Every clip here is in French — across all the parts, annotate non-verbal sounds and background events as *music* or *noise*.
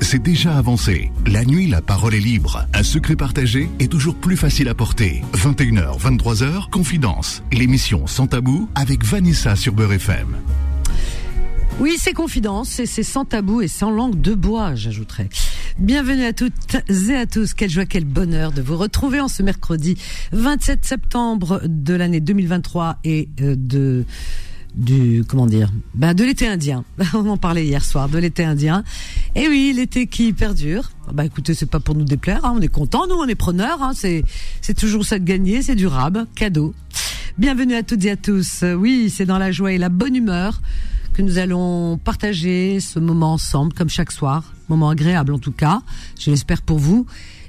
c'est déjà avancé. La nuit, la parole est libre. Un secret partagé est toujours plus facile à porter. 21h, 23h, Confidence. L'émission Sans Tabou avec Vanessa sur Beurre FM. Oui, c'est Confidence et c'est sans tabou et sans langue de bois, j'ajouterais. Bienvenue à toutes et à tous. Quelle joie, quel bonheur de vous retrouver en ce mercredi 27 septembre de l'année 2023 et euh, de du comment dire ben de l'été indien. *laughs* On en parlait hier soir de l'été indien. Et oui l'été qui perdure. Bah écoutez c'est pas pour nous déplaire hein, on est content nous on est preneurs hein, c'est c'est toujours ça de gagner c'est durable. Cadeau. Bienvenue à toutes et à tous. Oui c'est dans la joie et la bonne humeur que nous allons partager ce moment ensemble comme chaque soir. Moment agréable en tout cas. Je l'espère pour vous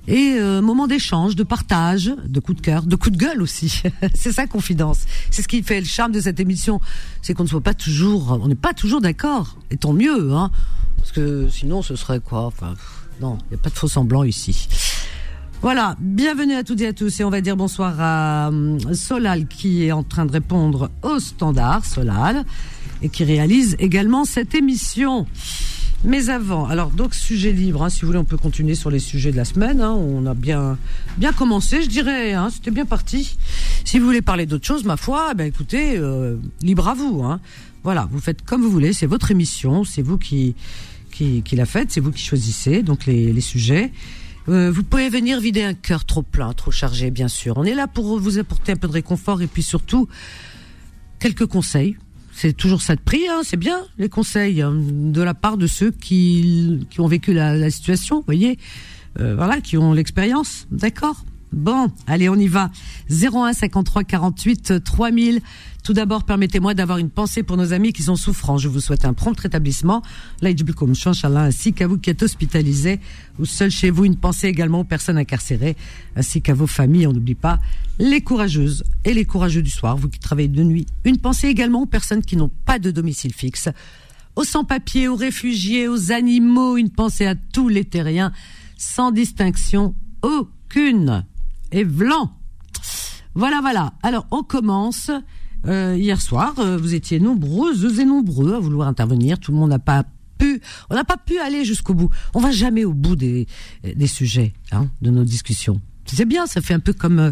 et euh, moment d'échange, de partage, de coup de cœur, de coup de gueule aussi. *laughs* c'est ça confidence. C'est ce qui fait le charme de cette émission, c'est qu'on ne soit pas toujours, on n'est pas toujours d'accord. Et tant mieux, hein, parce que sinon ce serait quoi? Enfin, non, il n'y a pas de faux semblant ici. Voilà, bienvenue à toutes et à tous et on va dire bonsoir à euh, Solal qui est en train de répondre au standard, Solal, et qui réalise également cette émission. Mais avant, alors donc sujet libre, hein, si vous voulez, on peut continuer sur les sujets de la semaine. Hein, on a bien bien commencé, je dirais. Hein, C'était bien parti. Si vous voulez parler d'autre chose, ma foi, ben écoutez, euh, libre à vous. Hein. Voilà, vous faites comme vous voulez. C'est votre émission, c'est vous qui qui, qui la faites, c'est vous qui choisissez donc les, les sujets. Euh, vous pouvez venir vider un cœur trop plein, trop chargé, bien sûr. On est là pour vous apporter un peu de réconfort et puis surtout quelques conseils c'est toujours ça de prix, hein, c'est bien les conseils hein, de la part de ceux qui, qui ont vécu la, situation, voyez, euh, voilà, qui ont l'expérience, d'accord. Bon, allez, on y va. 01 53 48 3000. Tout d'abord, permettez-moi d'avoir une pensée pour nos amis qui sont souffrants. Je vous souhaite un prompt rétablissement. ainsi qu'à vous qui êtes hospitalisés ou seuls chez vous. Une pensée également aux personnes incarcérées, ainsi qu'à vos familles. On n'oublie pas les courageuses et les courageux du soir, vous qui travaillez de nuit. Une pensée également aux personnes qui n'ont pas de domicile fixe, aux sans-papiers, aux réfugiés, aux animaux. Une pensée à tous les terriens, sans distinction aucune. Et vlan. Voilà, voilà. Alors, on commence. Euh, hier soir, euh, vous étiez nombreuses et nombreux à vouloir intervenir. Tout le monde n'a pas pu, on n'a pas pu aller jusqu'au bout. On va jamais au bout des, des sujets, hein, de nos discussions. C'est bien, ça fait un peu comme euh,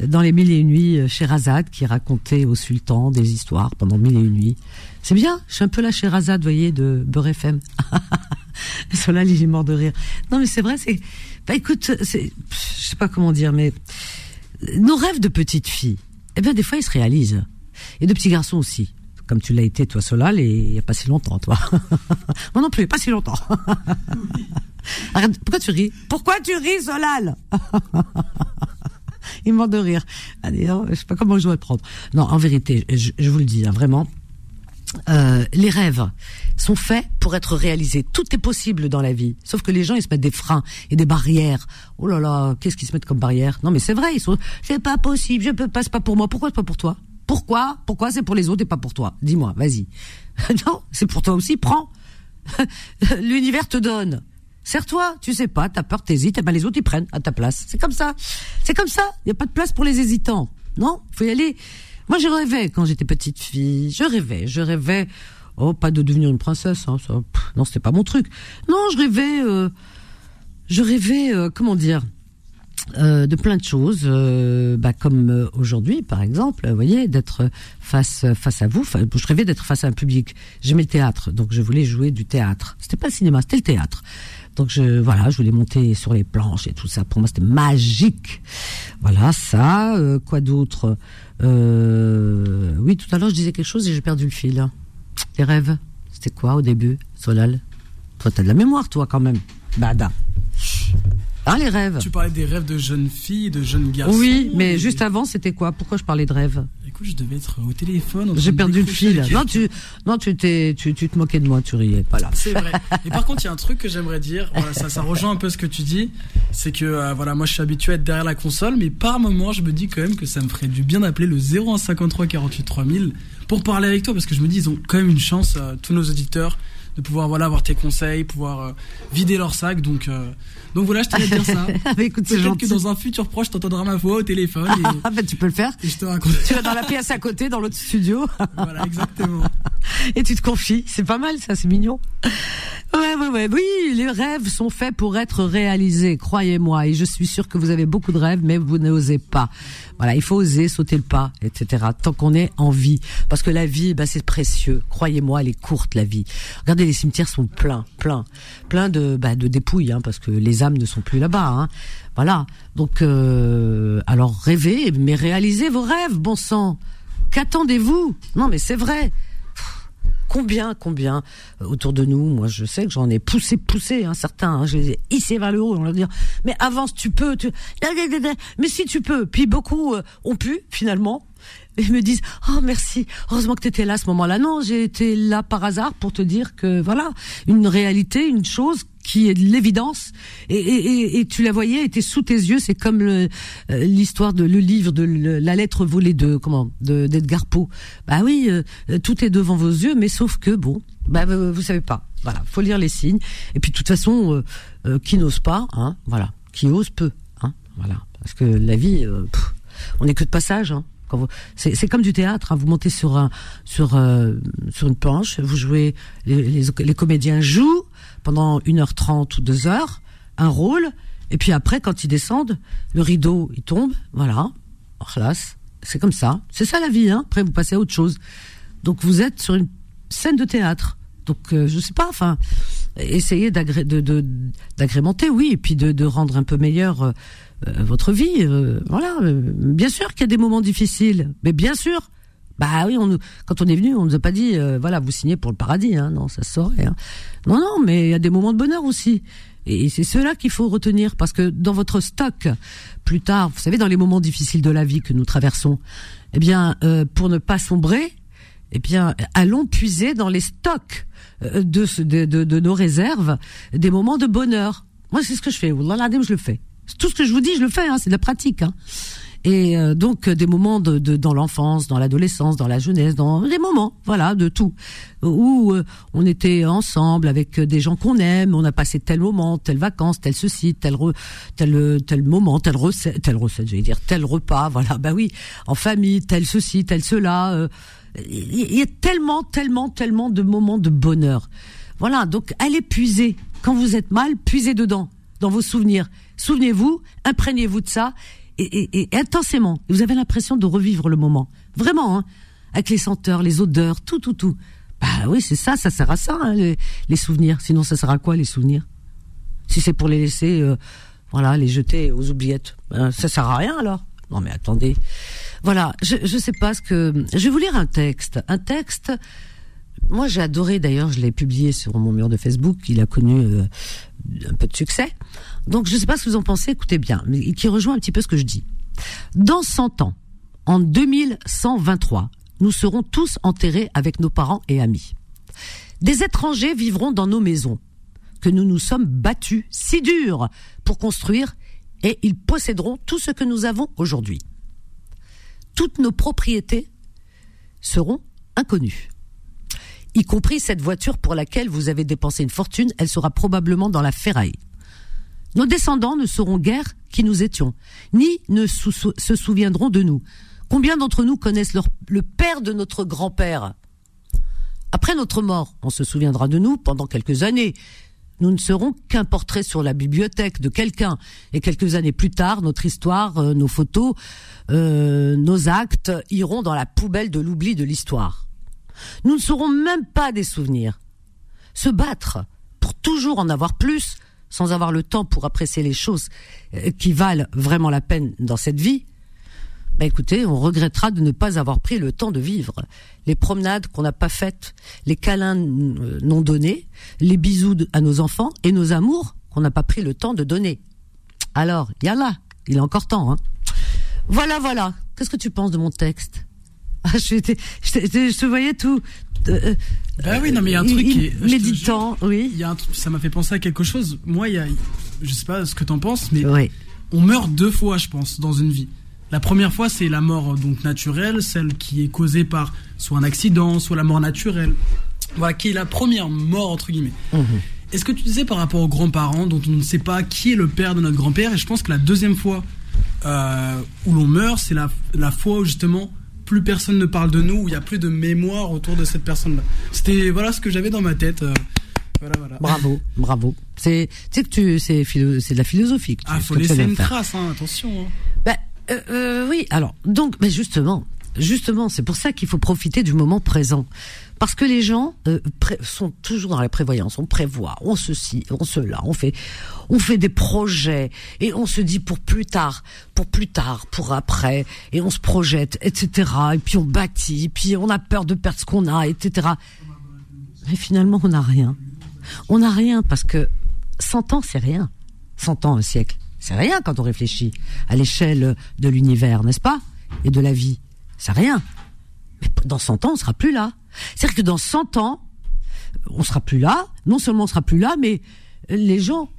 dans les mille et une nuits chez Razad qui racontait au sultan des histoires pendant mille et une nuits. C'est bien, je suis un peu là chez Razad, vous voyez, de Beurre FM. Cela, *laughs* il est mort de rire. Non, mais c'est vrai, c'est, bah écoute, c'est, je sais pas comment dire, mais nos rêves de petite fille, eh bien des fois ils se réalisent. Et de petits garçons aussi. Comme tu l'as été, toi, Solal, et il n'y a pas si longtemps, toi. *laughs* Moi non plus, pas si longtemps. *laughs* Pourquoi tu ris? Pourquoi tu ris, Solal? *laughs* Il mort de rire. Allez, hein, je sais pas comment je dois le prendre. Non, en vérité, je, je vous le dis, hein, vraiment, euh, les rêves sont faits pour être réalisés. Tout est possible dans la vie. Sauf que les gens, ils se mettent des freins et des barrières. Oh là là, qu'est-ce qu'ils se mettent comme barrière Non, mais c'est vrai, ils sont, c'est pas possible, je peux pas, c'est pas pour moi. Pourquoi c'est pas pour toi? Pourquoi? Pourquoi c'est pour les autres et pas pour toi? Dis-moi, vas-y. *laughs* non, c'est pour toi aussi, prends. *laughs* L'univers te donne. Serre-toi, tu sais pas, t'as peur, t'hésites, et ben les autres ils prennent à ta place. C'est comme ça. C'est comme ça. Il y a pas de place pour les hésitants. Non, faut y aller. Moi, je rêvais quand j'étais petite fille. Je rêvais, je rêvais. Oh, pas de devenir une princesse. Hein, non, c'était pas mon truc. Non, je rêvais. Euh, je rêvais. Euh, comment dire euh, de plein de choses, euh, bah, comme euh, aujourd'hui par exemple, vous voyez, d'être face face à vous. Je rêvais d'être face à un public. J'aimais le théâtre, donc je voulais jouer du théâtre. C'était pas le cinéma, c'était le théâtre. Donc je voilà, je voulais monter sur les planches et tout ça. Pour moi, c'était magique. Voilà ça. quoi d'autre? Oui, tout à l'heure je disais quelque chose et j'ai perdu le fil. Les rêves, c'était quoi au début, Solal? Toi, t'as de la mémoire, toi quand même. Bada. Ah, les rêves. Tu parlais des rêves de jeunes filles, de jeunes garçons. Oui, mais juste avant, c'était quoi? Pourquoi je parlais de rêves? Écoute, je devais être au téléphone. J'ai perdu le fil. Non, tu, non, tu t'es, tu, tu te moquais de moi, tu riais, pas là. C'est vrai. Et par contre, il y a un truc que j'aimerais dire. Voilà, ça, ça rejoint un peu ce que tu dis. C'est que, euh, voilà, moi, je suis habitué à être derrière la console, mais par moment, je me dis quand même que ça me ferait du bien d'appeler le 0153 48 3000 pour parler avec toi, parce que je me dis, ils ont quand même une chance, euh, tous nos auditeurs, de pouvoir, voilà, avoir tes conseils, pouvoir euh, vider leur sac. Donc, donc voilà, je tenais à dire ça. *laughs* Écoute, c'est gentil. que dans un futur proche, t'entendras ma voix au téléphone. Et, *laughs* ah ben, tu peux le faire. Et je te raconte. Tu vas dans la pièce à côté, dans l'autre studio. *laughs* voilà, exactement. Et tu te confies. C'est pas mal, ça, c'est mignon. Ouais, ouais, ouais. Oui, les rêves sont faits pour être réalisés, croyez-moi. Et je suis sûre que vous avez beaucoup de rêves, mais vous n'osez pas. Voilà, il faut oser sauter le pas, etc. Tant qu'on est en vie, parce que la vie, bah, c'est précieux. Croyez-moi, elle est courte la vie. Regardez, les cimetières sont pleins, pleins, pleins de, bah, de dépouilles, hein, parce que les âmes ne sont plus là-bas. Hein. Voilà. Donc, euh, alors rêvez, mais réalisez vos rêves, bon sang. Qu'attendez-vous? Non, mais c'est vrai. Combien, combien? Euh, autour de nous Moi, je sais que j'en ai poussé, poussé, hein, certains. Hein, je les ai hissés vers le haut. On leur dire, mais avance, tu peux. Tu... Mais si tu peux. Puis beaucoup euh, ont pu finalement. Et me disent, oh merci, heureusement que tu étais là à ce moment-là. Non, j'ai été là par hasard pour te dire que voilà, une réalité, une chose qui est de l'évidence. Et, et, et, tu la voyais était sous tes yeux. C'est comme euh, l'histoire de le livre de la lettre volée de comment de d'Edgar Poe. Bah oui euh, tout est devant vos yeux mais sauf que bon bah vous, vous savez pas. Voilà faut lire les signes. Et puis de toute façon euh, qui n'ose pas hein voilà qui ose peu hein voilà. Parce que la vie on n'est que de passage hein c'est comme du théâtre. Hein. Vous montez sur un sur une planche, vous jouez, les, comédiens jouent, pendant 1h30 ou 2 heures, un rôle, et puis après, quand ils descendent, le rideau, il tombe, voilà, classe, c'est comme ça. C'est ça la vie, hein. Après, vous passez à autre chose. Donc, vous êtes sur une scène de théâtre. Donc, euh, je sais pas, enfin, essayez d'agrémenter, oui, et puis de, rendre un peu meilleur euh, euh, votre vie. voilà, bien sûr qu'il y a des moments difficiles, mais bien sûr, bah oui, on, quand on est venu, on nous a pas dit, euh, voilà, vous signez pour le paradis, hein, non, ça se saurait. Hein. Non, non, mais il y a des moments de bonheur aussi. Et c'est cela qu'il faut retenir, parce que dans votre stock, plus tard, vous savez, dans les moments difficiles de la vie que nous traversons, eh bien, euh, pour ne pas sombrer, eh bien, allons puiser dans les stocks euh, de, de, de, de nos réserves des moments de bonheur. Moi, c'est ce que je fais. Wallah, je le fais. Tout ce que je vous dis, je le fais. Hein, c'est de la pratique. Hein. Et euh, donc des moments de, de dans l'enfance, dans l'adolescence, dans la jeunesse, dans des moments, voilà, de tout, où euh, on était ensemble avec des gens qu'on aime, on a passé tel moment, telle vacances, tel ceci, tel tel tel moment, tel recette, tel recette, j'allais dire, tel repas, *laughs* voilà, bah oui, en famille, tel ceci, tel cela. Euh, il y a tellement, tellement, tellement de moments de bonheur. Voilà, donc allez puiser. Quand vous êtes mal, puisez dedans, dans vos souvenirs. Souvenez-vous, imprégnez-vous de ça et, intensément. vous avez l'impression de revivre le moment. Vraiment, hein, avec les senteurs, les odeurs, tout, tout, tout. Bah oui, c'est ça, ça sert à ça, hein, les, souvenirs. Sinon, ça sert à quoi, les souvenirs? Si c'est pour les laisser, euh, voilà, les jeter aux oubliettes, ben, ça sert à rien alors. Non mais attendez. Voilà, je je sais pas ce que je vais vous lire un texte, un texte moi j'ai adoré d'ailleurs, je l'ai publié sur mon mur de Facebook, il a connu euh, un peu de succès. Donc je ne sais pas ce que vous en pensez, écoutez bien, mais qui rejoint un petit peu ce que je dis. Dans 100 ans, en 2123, nous serons tous enterrés avec nos parents et amis. Des étrangers vivront dans nos maisons, que nous nous sommes battus si dur pour construire, et ils posséderont tout ce que nous avons aujourd'hui. Toutes nos propriétés seront inconnues y compris cette voiture pour laquelle vous avez dépensé une fortune, elle sera probablement dans la ferraille. Nos descendants ne sauront guère qui nous étions, ni ne se souviendront de nous. Combien d'entre nous connaissent le père de notre grand-père? Après notre mort, on se souviendra de nous pendant quelques années. Nous ne serons qu'un portrait sur la bibliothèque de quelqu'un. Et quelques années plus tard, notre histoire, euh, nos photos, euh, nos actes iront dans la poubelle de l'oubli de l'histoire. Nous ne serons même pas des souvenirs. Se battre pour toujours en avoir plus, sans avoir le temps pour apprécier les choses euh, qui valent vraiment la peine dans cette vie, bah écoutez, on regrettera de ne pas avoir pris le temps de vivre. Les promenades qu'on n'a pas faites, les câlins euh, non donnés, les bisous à nos enfants et nos amours qu'on n'a pas pris le temps de donner. Alors, y a là, il est encore temps. Hein. Voilà, voilà. Qu'est-ce que tu penses de mon texte? Ah, je, te voyais tout. Euh, bah oui, non, mais il y a un truc qui est. Méditant, oui. Il y a un, ça m'a fait penser à quelque chose. Moi, il y a. Je sais pas ce que t'en penses, mais. On meurt deux fois, je pense, dans une vie. La première fois, c'est la mort donc naturelle, celle qui est causée par soit un accident, soit la mort naturelle. Voilà, qui est la première mort, entre guillemets. Mhm. Est-ce que tu disais par rapport aux grands-parents, dont on ne sait pas qui est le père de notre grand-père, et je pense que la deuxième fois euh, où l'on meurt, c'est la, la fois où justement plus personne ne parle de nous, où il n'y a plus de mémoire autour de cette personne-là. C'était voilà ce que j'avais dans ma tête. Euh, Voilà, voilà. Bravo, *laughs* bravo. C'est, tu sais que tu, c'est, c'est de la philosophie. que tu- Ah, faut laisser une faire. trace, hein, attention. hein. Ben, euh, euh, oui. Alors, donc, mais justement, justement, c'est pour ça qu'il faut profiter du moment présent, parce que les gens euh, sont toujours dans la prévoyance. On prévoit, on ceci, on cela, on fait, on fait des projets et on se dit pour plus tard, pour plus tard, pour après, et on se projette, etc. Et puis on bâtit, puis on a peur de perdre ce qu'on a, etc. Mais finalement, on n'a rien. On n'a rien parce que 100 ans, c'est rien. 100 ans, un siècle, c'est rien quand on réfléchit à l'échelle de l'univers, n'est-ce pas? Et de la vie. C'est rien. Mais dans 100 ans, on sera plus là. C'est-à-dire que dans 100 ans, on sera plus là. Non seulement on sera plus là, mais les gens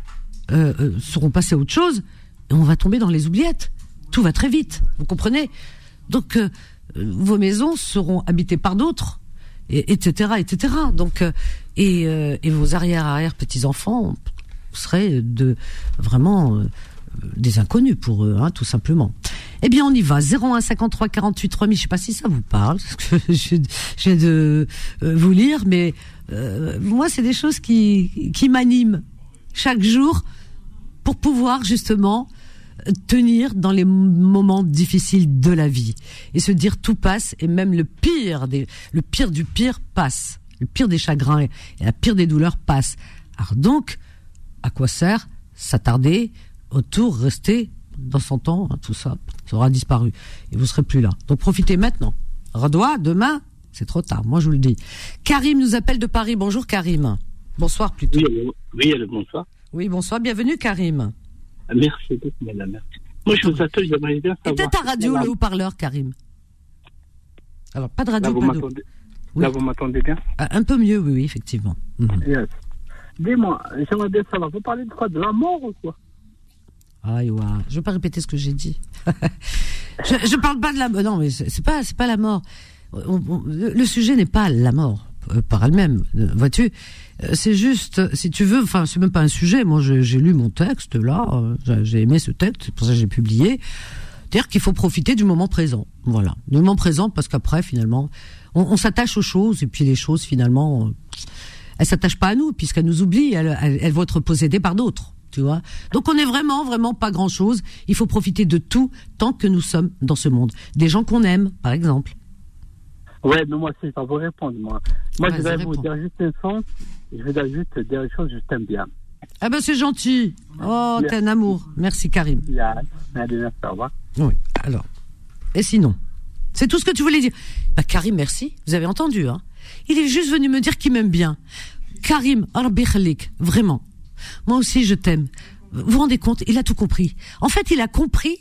euh, euh, seront passés à autre chose et on va tomber dans les oubliettes. Tout va très vite. Vous comprenez? Donc, euh, vos maisons seront habitées par d'autres, et, etc., etc. Donc, euh, et, euh, et vos arrière arrière petits enfants seraient de vraiment euh, des inconnus pour eux, hein, tout simplement. Eh bien, on y va. 01 53 48 3000. Je sais pas si ça vous parle, *laughs* parce que je, viens de euh, vous lire, mais euh, moi, c'est des choses qui, qui m'animent chaque jour pour pouvoir justement tenir dans les moments difficiles de la vie et se dire tout passe et même le pire des le pire du pire passe le pire des chagrins et la pire des douleurs passe alors donc à quoi sert s'attarder autour rester dans son temps hein, tout ça ça aura disparu et vous serez plus là donc profitez maintenant Redois demain c'est trop tard moi je vous le dis Karim nous appelle de Paris bonjour Karim bonsoir plutôt Oui, oui, bonsoir. oui bonsoir bienvenue Karim Merci beaucoup, madame. Merci. Moi, je vous appelle, j'aimerais bien savoir. Éteins ta radio, le haut-parleur, Karim? Alors, pas de Là, radio, vous pas d'eau. m'entendez Oui. Là, vous m'entendez bien? Ah, Un peu mieux, oui, oui, effectivement. Mhm. Yes. Dis-moi, j'aimerais bien savoir, vous parlez de quoi? De la mort ou quoi? Ouah. Je vais pas répéter ce que j'ai dit. *laughs* je, je parle pas de la Non, mais c'est pas, c'est pas la mort. Le, sujet n'est pas la mort euh, par elle-même. euh, Vois-tu Euh, C'est juste, si tu veux, enfin, c'est même pas un sujet. Moi, j'ai lu mon texte là. j'ai- aimé ce texte, c'est pour ça que j'ai publié. C'est-à-dire qu'il faut profiter du moment présent. Voilà, du moment présent, parce qu'après, finalement, on, s'attache aux choses et puis les choses, finalement, elles s'attachent pas à nous puisqu'elles nous oublient. Elles vont être possédées par d'autres. Tu vois. Donc on est vraiment, vraiment pas grand chose. Il faut profiter de tout tant que nous sommes dans ce monde. Des gens qu'on aime, par exemple. Ouais, mais moi, si, je vais vous répondre, moi. Moi, Vas-y, je vais vous dire juste un sens. Je vais dire juste dire choses que je t'aime bien. Ah ben c'est gentil. Oh, t'es un amour. Merci Karim. Il y a un des au revoir. Oui. Alors. Et sinon C'est tout ce que tu voulais dire. Bah Karim, merci. Vous avez entendu, hein Il est juste venu me dire qu'il m'aime bien. Karim, khalik, vraiment. Moi aussi, je t'aime. Vous vous rendez compte Il a tout compris. En fait, il a compris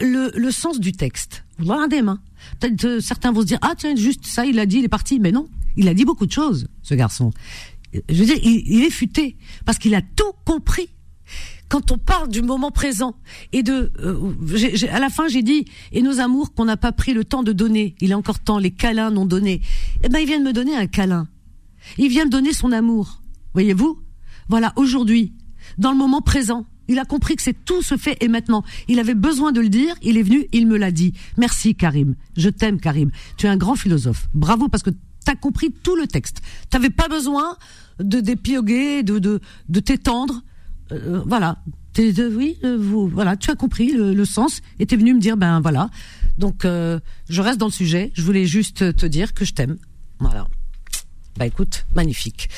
le, le sens du texte. Main Peut-être euh, certains vont se dire ah tiens juste ça il a dit il est parti mais non il a dit beaucoup de choses ce garçon. Je veux dire il, il est futé parce qu'il a tout compris quand on parle du moment présent et de euh, à la fin j'ai dit et nos amours qu'on n'a pas pris le temps de donner il est encore temps les câlins non donnés eh ben il vient de me donner un câlin il vient me donner son amour voyez-vous? Voilà aujourd'hui dans le moment présent il a compris que c'est tout se fait et maintenant il avait besoin de le dire il est venu il me l'a dit merci Karim je t'aime Karim tu es un grand philosophe bravo parce que t'as compris tout le texte t'avais pas besoin de d'épiloguer de de de t'étendre euh, voilà. T'es- de- oui, euh, vous, voilà, tu as compris le, sens et t'es venu me dire, ben voilà. Donc, euh, je reste dans le sujet. Je voulais juste te dire que je t'aime. Voilà. Bah écoute, magnifique.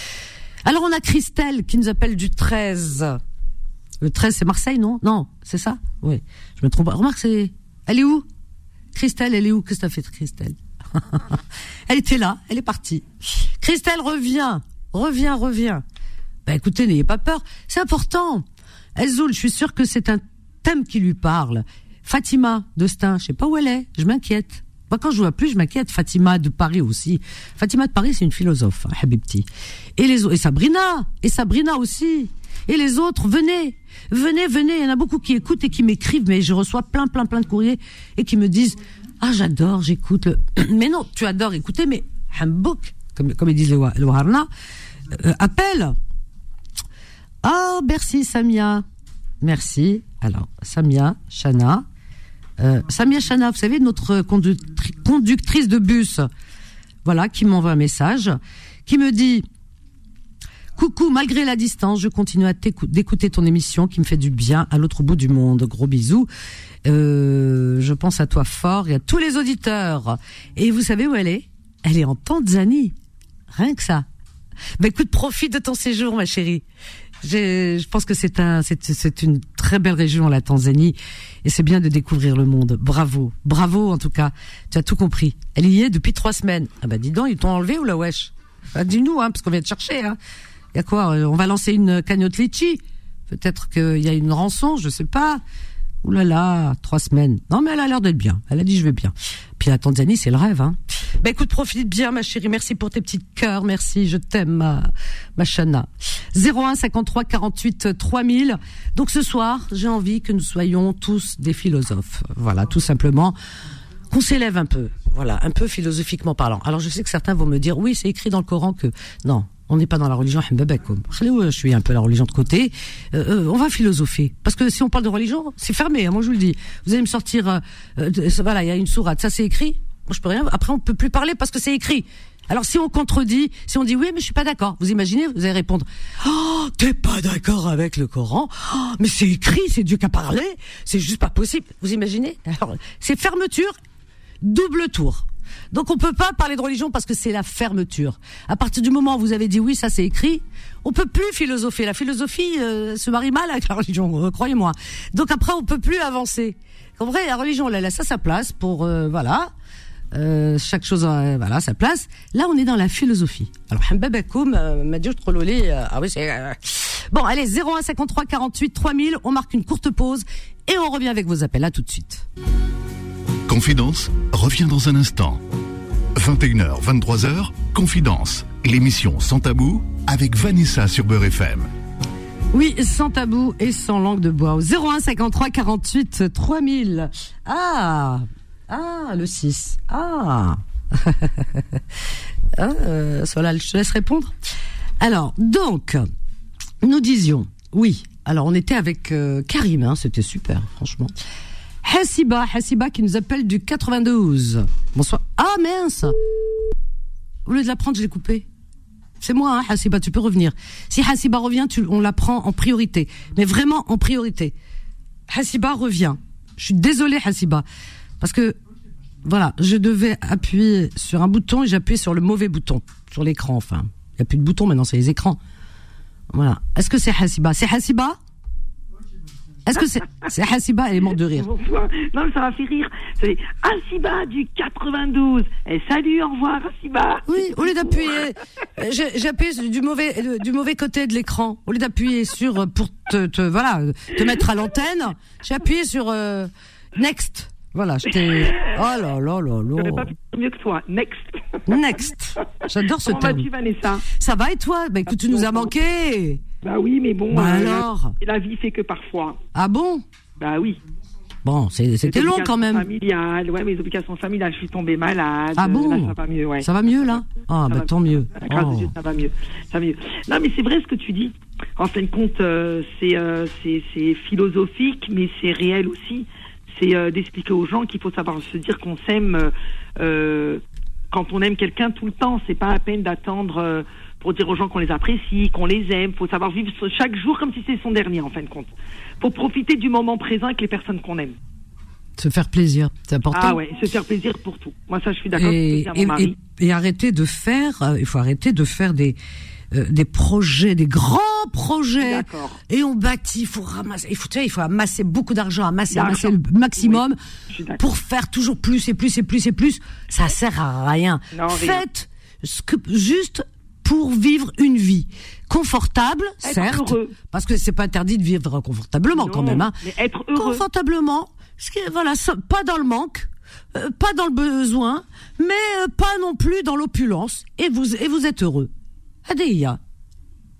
Alors, on a Christelle qui nous appelle du 13. Le 13, c'est Marseille, non? Non, c'est ça? Oui. Je me trompe. pas. Remarque, c'est. Elle est où? Christelle, elle est où? Qu'est-ce que t'as fait, Christelle? *laughs* Elle était là, elle est partie. Christelle, reviens, reviens, reviens. Bah écoutez, n'ayez pas peur, c'est important. Elzoul, je suis sûre que c'est un thème qui lui parle. Fatima de je sais pas où elle est, je m'inquiète. Quand je vois plus, je m'inquiète. Fatima de Paris aussi. Fatima de Paris, c'est une philosophe, hein, Habibti. Et les et Sabrina, et Sabrina aussi. Et les autres, venez, venez, venez. Il y en a beaucoup qui écoutent et qui m'écrivent, mais je reçois plein, plein, plein de courriers et qui me disent, ah, j'adore, j'écoute. *clears throat* Mais non, tu adores écouter, mais Hambouk, comme, comme ils disent le, Wa- le Warna, euh, appelle. Ah, merci Samia. Merci. Alors, Samia, Shana. Euh, Samia Shana, vous savez, notre conductri- conductrice de bus, voilà, qui m'envoie un message, qui me dit Coucou, malgré la distance, je continue à d'écouter ton émission qui me fait du bien à l'autre bout du monde. Gros bisous. Euh, je pense à toi fort et à tous les auditeurs. Et vous savez où elle est? Elle est en Tanzanie. Rien que ça. Ben écoute, profite de ton séjour, ma chérie. Je pense que c'est un, c'est une très belle région, la Tanzanie, et c'est bien de découvrir le monde. Bravo, bravo en tout cas. Tu as tout compris. Elle y est depuis trois semaines. Ah bah dis donc, ils t'ont enlevé ou la wesh? Bah, Dis-nous, hein, parce qu'on vient de chercher. Hein. Y a quoi? Euh, On va lancer une cagnotte litchi? Peut-être qu'il y a une rançon, je sais pas. Ouh là là, trois semaines. Non, mais elle a l'air d'être bien. Elle a dit je vais bien. Puis la Tanzanie, c'est le rêve. Hein. Bah écoute, profite bien, ma chérie. Merci pour tes petits cœurs. Merci, je t'aime, ma, ma Chana. 01 53 48 3000. Donc ce soir, j'ai envie que nous soyons tous des philosophes. Voilà, tout simplement. Qu'on s'élève un peu. Voilà, un peu philosophiquement parlant. Alors je sais que certains vont me dire, oui, c'est écrit dans le Coran que... Non, on n'est pas dans la religion Je suis un peu la religion de côté. Euh, euh, on va philosopher. Parce que si on parle de religion, c'est fermé. Hein, moi, je vous le dis. Vous allez me sortir... Euh, voilà, il y a une sourate. Ça, c'est écrit. Moi, je peux rien. Après, on peut plus parler parce que c'est écrit. Alors, si on contredit, si on dit oui, mais je suis pas d'accord. Vous imaginez Vous allez répondre Oh, t'es pas d'accord avec le Coran oh, Mais c'est écrit, c'est Dieu qui a parlé. C'est juste pas possible. Vous imaginez? Alors, c'est fermeture, double tour. Donc on peut pas parler de religion parce que c'est la fermeture. À partir du moment où vous avez dit oui, ça c'est écrit, on peut plus philosopher. La philosophie euh, se marie mal avec la religion, euh, croyez-moi. Donc après on peut plus avancer. En vrai, la religion, elle laisse à sa place pour euh, voilà. chaque chose voilà sa place. Là, on est dans la philosophie. Alors, m'a dit ah oui, c'est Bon, allez 0153 48 3000, on marque une courte pause et on revient avec vos appels. À tout de suite. Confidence revient dans un instant. 21h, 23h, Confidence, l'émission sans tabou avec Vanessa sur Beurre FM. Oui, sans tabou et sans langue de bois. Au 01 53 48 3000. Ah, ah, le 6. Ah. *laughs* ah euh, je te laisse répondre. Alors, donc, nous disions, oui. Alors, on était avec euh, Karim, hein, c'était super, franchement. Hassiba, Hassiba qui nous appelle du 92. Bonsoir. Ah mince Au lieu de la prendre, je l'ai coupé. C'est moi, hein, Hassiba, tu peux revenir. Si Hassiba revient, tu, on la prend en priorité. Mais vraiment en priorité. Hassiba revient. Je suis désolée, Hassiba. Parce que, voilà, je devais appuyer sur un bouton et j'ai appuyé sur le mauvais bouton. Sur l'écran, enfin. Il n'y a plus de bouton maintenant, c'est les écrans. Voilà. Est-ce que c'est Hassiba C'est Hassiba est-ce que c'est Hassiba Elle est morte de rire. Non, ça m'a fait rire. C'est Hassiba du 92. Et salut, au revoir, Hassiba. Oui, au lieu d'appuyer, j'ai appuyé du mauvais du mauvais côté de l'écran. Au lieu d'appuyer sur pour te, te, voilà te mettre à l'antenne, j'ai appuyé sur euh, Next. Voilà, j'étais. Oh là là là là. pas mieux que toi. Next. Next. J'adore ce Comment vas-tu, Vanessa? Ça va et toi? Bah écoute, tu nous as manqué. Bah oui, mais bon. Bah euh, alors La vie fait que parfois. Ah bon? Bah oui. Bon, c'était long quand même. Familiales, ouais, mes obligations familiales, je suis tombée malade. Ah bon là, Ça va mieux, ouais. Ça va mieux là? Ah bah tant mieux. Grâce oh. Dieu, ça va mieux. Ça va mieux. Non, mais c'est vrai ce que tu dis. En fin de compte, euh, euh, c'est philosophique, mais c'est réel aussi. C'est d'expliquer aux gens qu'il faut savoir se dire qu'on s'aime quand on aime quelqu'un tout le temps. C'est pas à peine d'attendre pour dire aux gens qu'on les apprécie, qu'on les aime. Il faut savoir vivre chaque jour comme si c'était son dernier, en fin de compte. Il faut profiter du moment présent avec les personnes qu'on aime. Se faire plaisir, c'est important. Ah ouais, se faire plaisir pour tout. Moi, ça, je suis d'accord. Et, et, et, arrêter de faire, euh, il faut arrêter de faire des euh, des projets, des grands projets. Et on bâtit, il faut ramasser, il faut, tu sais, il faut amasser beaucoup d'argent, amasser, amasser le maximum pour faire toujours plus et plus et plus et plus. Ça sert à rien. Faites ce que juste pour vivre une vie confortable, certes, parce que c'est pas interdit de vivre confortablement quand même, hein. Mais être heureux. Confortablement, ce qui, voilà, pas dans le manque, euh, pas dans le besoin, mais euh, pas non plus dans l'opulence, et vous et vous êtes heureux. Adéia,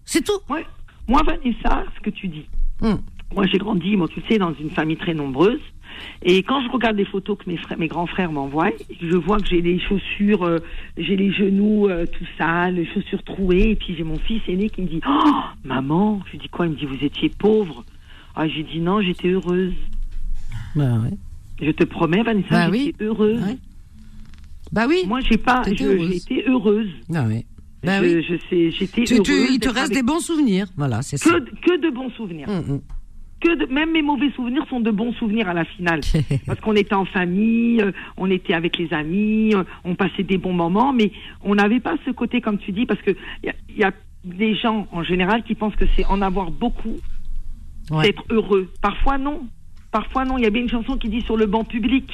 c'est tout. Ouais. Moi, Vanessa, ce que tu dis. Hmm. Moi, j'ai grandi, moi, tu sais, dans une famille très nombreuse. Et quand je regarde les photos que mes, frères, mes grands frères m'envoient, je vois que j'ai les chaussures, euh, j'ai les genoux euh, tout sales, les chaussures trouées, et puis j'ai mon fils aîné qui me dit Oh, maman Je lui dis quoi? Il me dit Vous étiez pauvre. Ah, j'ai dit Non, j'étais heureuse. Bah ouais. Je te promets, Vanessa, bah j'étais heureuse. Bah oui. Moi, j'ai pas, j'ai été heureuse. Ah oui. Bah je, oui. je sais, j'étais Tu- tu- heureuse il te reste avec- des bons souvenirs. Voilà, c'est ça. que, que de bons souvenirs. Hum, hum. Que de- même mes mauvais souvenirs sont de bons souvenirs à la finale. *laughs* Parce qu'on était en famille, euh, on était avec les amis, euh, on passait des bons moments, mais on n'avait pas ce côté, comme tu dis, parce que il y, a- y a des gens en général qui pensent que c'est en avoir beaucoup, Ouais. être heureux. Parfois non. Parfois non. Il y avait une chanson qui dit sur le banc public.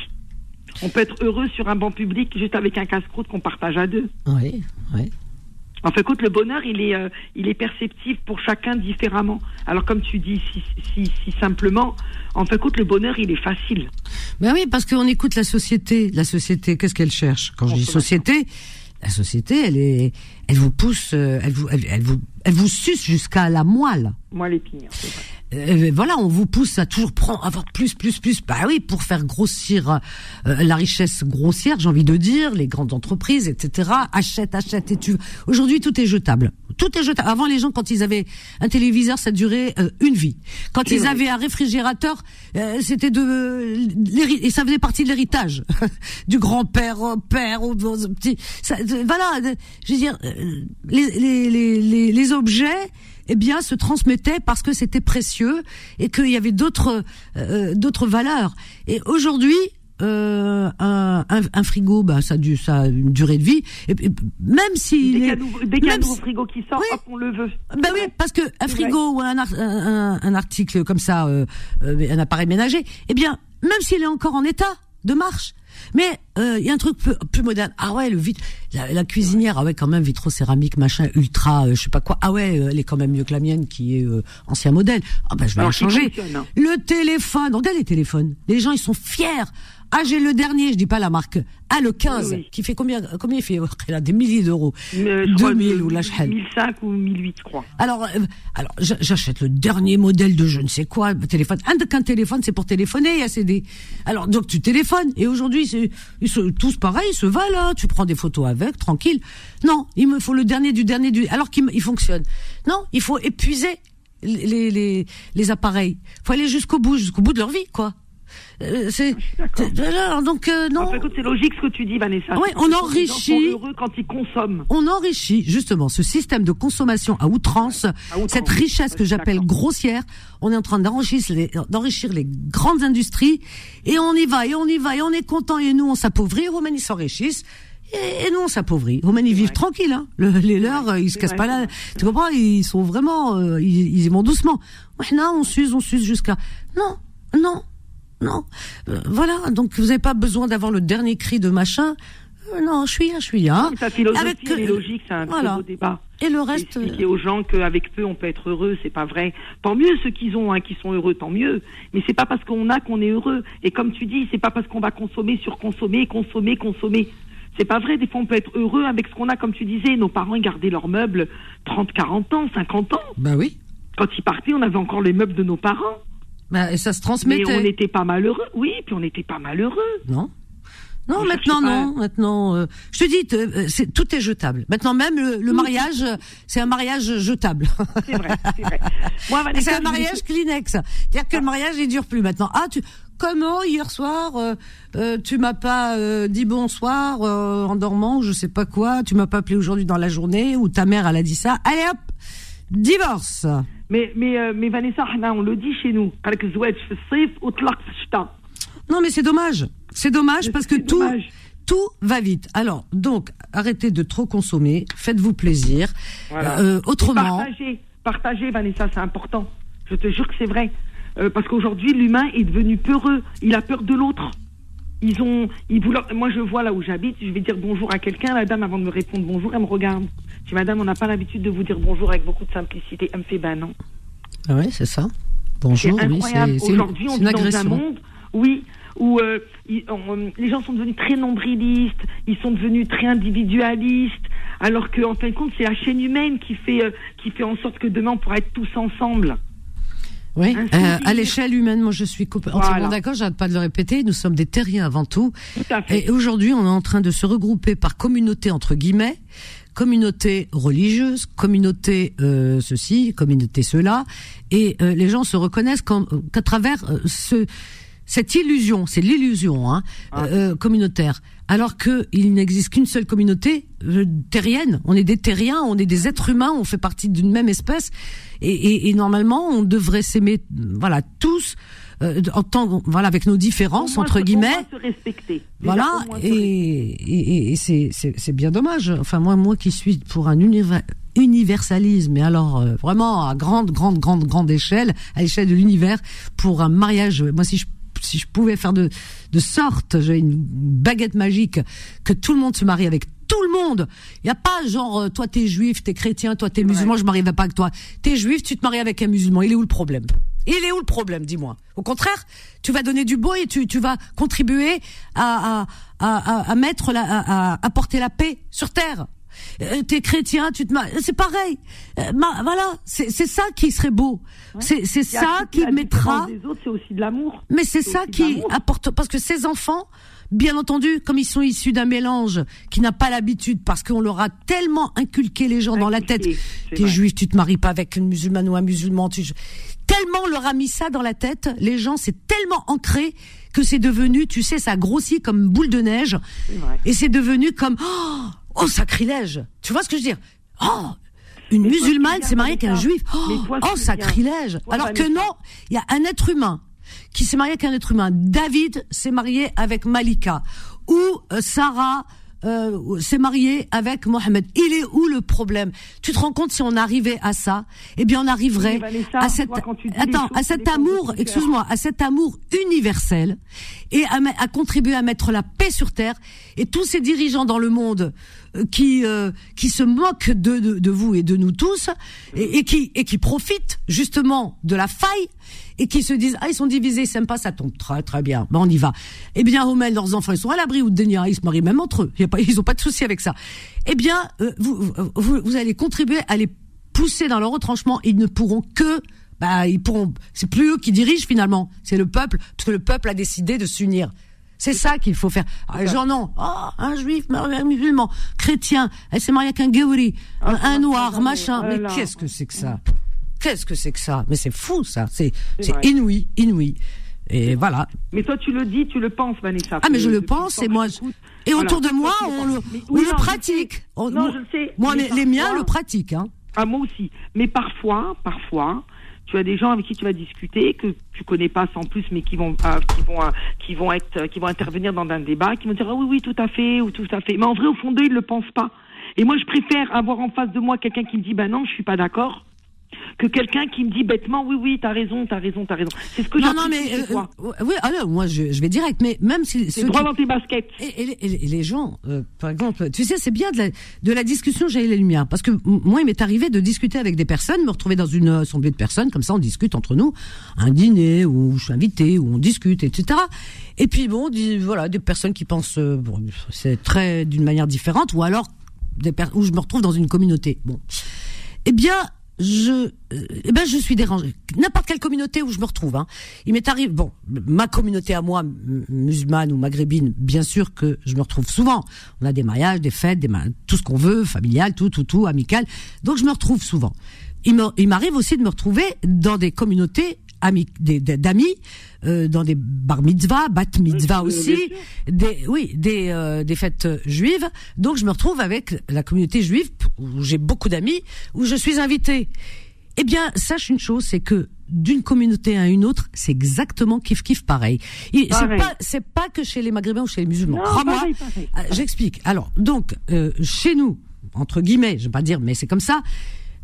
On peut être heureux sur un banc public juste avec un casse-croûte qu'on partage à deux. Oui, oui. En fait, écoute, le bonheur, il est, euh, il est perceptif pour chacun différemment. Alors, comme tu dis si, si, si simplement, en fait, écoute, le bonheur, il est facile. Ben oui, parce qu'on écoute la société. La société, qu'est-ce qu'elle cherche? Quand je dis société, la société, elle est, elle vous pousse, euh, elle vous, elle, elle vous, elle vous suce jusqu'à la moelle. Moi, l'épinière, c'est vrai. Euh, voilà, on vous pousse à toujours prendre, avoir plus, plus, plus. Bah oui, pour faire grossir euh, la richesse grossière, j'ai envie de dire, les grandes entreprises, etc. Achète, achète et tu. Aujourd'hui, tout est jetable. Tout est jetable. Avant, les gens, quand ils avaient un téléviseur, ça durait euh, une vie. Quand ils avaient un réfrigérateur, euh, c'était de et ça faisait partie de l'héritage *laughs* du grand-père au père au, petit. Ça, de- voilà, je veux dire, euh, les, les, les, les, objets eh bien, se transmettaient parce que c'était précieux et qu'il y avait d'autres euh, d'autres valeurs. Et aujourd'hui, euh, un, un, un frigo, bah, ça a, ça a une durée de vie. Et, même si Dès qu'il y y a un nouveau frigo qui sort, Oui. hop, on le veut. ben oui, parce que un frigo ou un, un, article comme ça, euh, un appareil ménager, eh bien, même s'il est encore en état de marche, mais euh, il y a un truc plus, plus moderne. Ah ouais, le vitre, la, la cuisinière, ah ouais, quand même vitrocéramique, machin, ultra, euh, je sais pas quoi. Ah ouais, euh, elle est quand même mieux que la mienne qui est euh, ancien modèle. Ah ben je vais la changer. Le téléphone, regarde les téléphones. Les gens ils sont fiers. Ah j'ai le dernier, je dis pas la marque. Ah le 15, Oui, oui. qui fait combien Combien il fait Il a des milliers d'euros. Euh, je crois 2000 que ou la chhal. 1005 ou 1008, je crois. Alors, euh, alors j'a- j'achète le dernier modèle de je ne sais quoi, téléphone. Un de qu'un téléphone, c'est pour téléphoner, il y a CD. Alors, donc tu téléphones. Et aujourd'hui, c'est ils se, tous pareil, ils se valent. Hein, tu prends des photos avec, tranquille. Non, il me faut le dernier du dernier du. Alors qu'il il fonctionne. Non, il faut épuiser les les les, les appareils. Faut aller jusqu'au bout, jusqu'au bout de leur vie, quoi. Euh, c'est d'accord. c'est- alors, donc euh, non. C'est logique ce que tu dis, Vanessa. Ouais, on enrichit. Les gens sont heureux quand ils consomment. on enrichit justement ce système de consommation à outrance, outrance. cette richesse Ouais, que j'appelle grossière. On est en train d'enrichir les, d'enrichir les grandes industries et on y va et on y va et on est content et nous on s'appauvrit. Les Romains ils s'enrichissent. Et, et nous on s'appauvrit. Les Romains ils vivent vrai. tranquilles. Hein. Le- les leurs euh, ils se cassent vrai, pas là. Tu comprends Ils sont vraiment euh, ils, ils y vont doucement. Maintenant on s'use on s'use jusqu'à non non non. Euh, voilà donc vous n'avez pas besoin d'avoir le dernier cri de machin. Euh, non je suis un je suis un. Ta philosophie, Avec, elle est logique, c'est un voilà. beau débat. Et le reste. euh, Expliquer aux gens qu'avec peu on peut être heureux, c'est pas vrai. Tant mieux ceux qui ont, hein, qui sont heureux, tant mieux. Mais c'est pas parce qu'on a qu'on est heureux. Et comme tu dis, c'est pas parce qu'on va consommer, surconsommer, consommer, consommer. C'est pas vrai. Des fois, on peut être heureux avec ce qu'on a, comme tu disais. Nos parents ils gardaient leurs meubles 30, 40 ans, 50 ans. Bah oui. Quand ils partaient, on avait encore les meubles de nos parents. Bah, et ça se Mais transmettait. on n'était pas malheureux. Oui, puis on n'était pas malheureux. Non. Non, On maintenant pas- non. Maintenant, euh, je te dis, euh, c'est tout est jetable. Maintenant même le, le mariage, euh, c'est un mariage jetable. C'est vrai, c'est vrai. *laughs* C'est un mariage Kleenex. C'est-à-dire que le mariage il dure plus maintenant. Ah tu comment hier soir euh, euh, tu m'as pas euh, dit bonsoir euh, en dormant ou je sais pas quoi. Tu m'as pas appelé aujourd'hui dans la journée ou ta mère elle a dit ça. Allez hop, divorce. Euh, mais, Vanessa, on le dit chez nous. Non, mais c'est dommage. C'est dommage parce que tout, va vite. Alors, donc, arrêtez de trop consommer. Faites-vous plaisir. Euh, autrement. Partagez, partagez, Vanessa, c'est important. Je te jure que c'est vrai. Euh, parce qu'aujourd'hui, l'humain est devenu peureux. Il a peur de l'autre. Ils ont, ils moi, je vois là où j'habite, je vais dire bonjour à quelqu'un. La dame, avant de me répondre bonjour, elle me regarde. Je dis, madame, on n'a pas l'habitude de vous dire bonjour avec beaucoup de simplicité. Elle me fait, ben non. ah ouais, c'est ça. Bonjour, oui, incroyable. c'est c'est une, Aujourd'hui, on vit dans un monde, oui, où euh, ils- on- les gens sont devenus très nombrilistes, ils sont devenus très individualistes, alors que en fin de compte, c'est la chaîne humaine qui fait euh, qui fait en sorte que demain on pourra être tous ensemble. Oui, euh, à l'échelle humaine, moi je suis comp- Voilà. d'accord, j'arrête pas de le répéter, nous sommes des terriens avant tout. Tout à fait. Et aujourd'hui, on est en train de se regrouper par communauté entre guillemets, communauté religieuse, communauté euh, ceci, communauté cela, et euh, les gens se reconnaissent qu'à travers ce cette illusion, c'est l'illusion hein, Ah. communautaire, alors que il n'existe qu'une seule communauté euh, terrienne. On est des terriens, on est des êtres humains, on fait partie d'une même espèce, et, et, et normalement on devrait s'aimer, voilà, tous euh, en tant, voilà, avec nos différences moins entre guillemets. se respecter. Voilà, se et, et, et c'est, c'est, c'est bien dommage. Enfin, moi, moi qui suis pour un univer- universalisme, et alors euh, vraiment à grande, grande, grande, grande échelle, à l'échelle de l'univers, pour un mariage. Moi, si je si je pouvais faire de de sorte, j'ai une baguette magique, que tout le monde se marie avec tout le monde. Il y a pas genre euh, toi t'es juif, t'es chrétien, toi t'es musulman, je marierai pas avec toi. T'es juif, tu te maries avec un musulman. Il est où le problème? Il est où le problème Dis-moi? Au contraire, tu vas donner du beau et tu, tu vas contribuer à, à, à, à, à mettre la, à, à apporter la paix sur terre. Euh, T'es chrétien, tu te maries, c'est pareil. Euh, ma- voilà, c'est ça qui serait beau. C'est ça qui mettra. c'est aussi de l'amour. Mais c'est ça qui apporte parce que ces enfants, bien entendu, comme ils sont issus d'un mélange qui n'a pas l'habitude, parce qu'on leur a tellement inculqué les gens dans la tête. T'es juif, tu te maries pas avec une musulmane ou un musulman. Tu... Tellement on leur a mis ça dans la tête, les gens, c'est tellement ancré que c'est devenu, tu sais, ça grossit comme boule de neige, et c'est devenu comme oh, oh sacrilège. Tu vois ce que je veux dire? Oh une Mais musulmane s'est mariée avec un juif. Oh, oh, sacrilège. Alors que non, il y a un être humain qui s'est marié avec un être humain. David s'est marié avec Malika. Ou euh, Sarah euh, s'est mariée avec Mohamed. Il est où le problème? Tu te rends compte si on arrivait à ça Eh bien, on arriverait Vanessa, à les attends à cet amour. Excuse-moi, à cet amour universel et à, contribuer à mettre la paix sur terre. Et tous ces dirigeants dans le monde qui euh, qui se moquent de, de, de vous et de nous tous et, qui et qui profitent justement de la faille et qui se disent ah ils sont divisés ils s'aiment pas ça tombe très très bien. Ben on y va. Eh bien Homel leurs enfants ils sont à l'abri ou de Denia ils se marient même entre eux. Y a pas, ils ont pas de souci avec ça. Eh bien euh, vous, vous vous allez contribuer à les pousser dans leur retranchement. Ils ne pourront que bah ils pourront c'est plus eux qui dirigent finalement. C'est le peuple parce que le peuple a décidé de s'unir c'est ça qu'il faut faire. Ah, les gens non. Oh, un juif, un musulman, chrétien, elle s'est mariée avec un gauri, un, Ah, un noir, machin. Mais qu'est-ce que c'est que ça? Qu'est-ce que c'est que ça? Mais c'est fou ça. C'est inouï, inouï. Et voilà. Mais toi, tu le dis, tu le penses, Vanessa. Ah mais je le pense et moi je et Voilà. autour de moi on le, penses. Mais on oui, le non, je pratique. sais. On- Non, moi- je le sais. Moi mais les, les miens le pratiquent. Hein. Ah, moi aussi. Mais parfois, parfois, tu as des gens avec qui tu vas discuter que tu connais pas sans plus, mais qui vont, euh, qui vont, euh, qui vont être, euh, qui vont intervenir dans un débat, qui vont dire ah oui, oui, tout à fait, ou tout à fait. Mais en vrai, au fond d'eux, ils le pensent pas. Et moi, je préfère avoir en face de moi quelqu'un qui me dit bah non, je suis pas d'accord, que quelqu'un qui me dit bêtement oui, oui, t'as raison, t'as raison, t'as raison. C'est ce que Non non mais euh, euh, oui non, moi je, je vais direct mais même si C'est droit qui- dans tes baskets. Et, et les- et les- et les gens, euh, par exemple, tu sais, c'est bien de la, de la discussion j'ai les lumières, parce que moi, il m'est arrivé de discuter avec des personnes, me retrouver dans une assemblée de personnes, comme ça, on discute entre nous, un dîner où je suis invité, où on discute, etc. Et puis bon, on dit, voilà, des personnes qui pensent, bon, c'est très d'une manière différente, ou alors des où je me retrouve dans une communauté. Bon, eh bien, je, euh, eh ben, je suis dérangée. N'importe quelle communauté où je me retrouve. Hein. Il m'est arrivé, bon, ma communauté à moi, musulmane ou maghrébine, bien sûr que je me retrouve souvent. On a des mariages, des fêtes, des tout ce qu'on veut, familial, tout, tout, tout, amical. Donc je me retrouve souvent. Il m'arrive aussi de me retrouver dans des communautés d'amis, euh, dans des bar mitzvah, bat mitzvah Oui, aussi, des oui des euh, des fêtes euh, juives. Donc je me retrouve avec la communauté juive où j'ai beaucoup d'amis où je suis invitée. Eh bien sache une chose c'est que d'une communauté à une autre c'est exactement kiff kiff pareil. C'est pas c'est pas que chez les maghrébins ou chez les musulmans. Crois-moi. Ah, j'explique. Alors donc euh, chez nous entre guillemets je vais pas dire mais c'est comme ça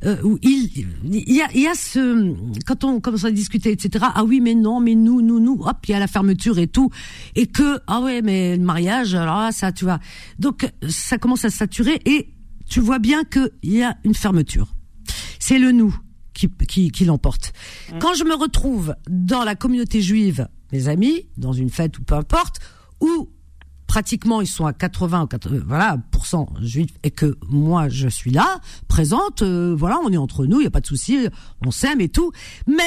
euh, où il il y a il y a ce quand on commence à discuter etc ah oui mais non mais nous nous nous hop il y a la fermeture et tout. Et que ah ouais mais le mariage alors là, ça tu vois. Donc ça commence à saturer et tu vois bien que il y a une fermeture. C'est le nous qui qui, qui l'emporte. Quand je me retrouve dans la communauté juive mes amis dans une fête ou peu importe où pratiquement ils sont à 80 ou 80, voilà pourcent juifs et que moi je suis là présente euh, voilà on est entre nous il y a pas de souci on s'aime et tout mais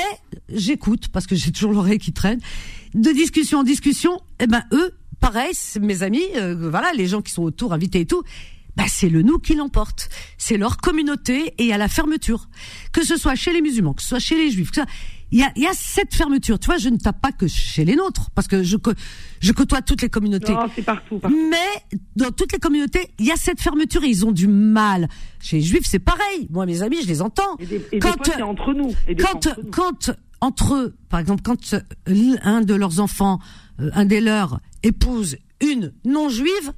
j'écoute parce que j'ai toujours l'oreille qui traîne de discussion en discussion et ben eux pareil mes amis euh, voilà les gens qui sont autour invités et tout bah c'est le nous qui l'emporte. C'est leur communauté et à la fermeture. Que ce soit chez les musulmans, que ce soit chez les juifs, que ce soit- il y a, y a cette fermeture. Tu vois, je ne tape pas que chez les nôtres, parce que je, je côtoie toutes les communautés. Non, c'est partout. partout. Mais dans toutes les communautés, il y a cette fermeture et ils ont du mal. Chez les juifs, c'est pareil. Moi, mes amis, je les entends. Et des, et des Quand, fois, c'est entre nous. Et des quand, fois, entre nous. quand entre eux, par exemple, quand euh, l'un de leurs enfants, euh, un des leurs, épouse une non-juive,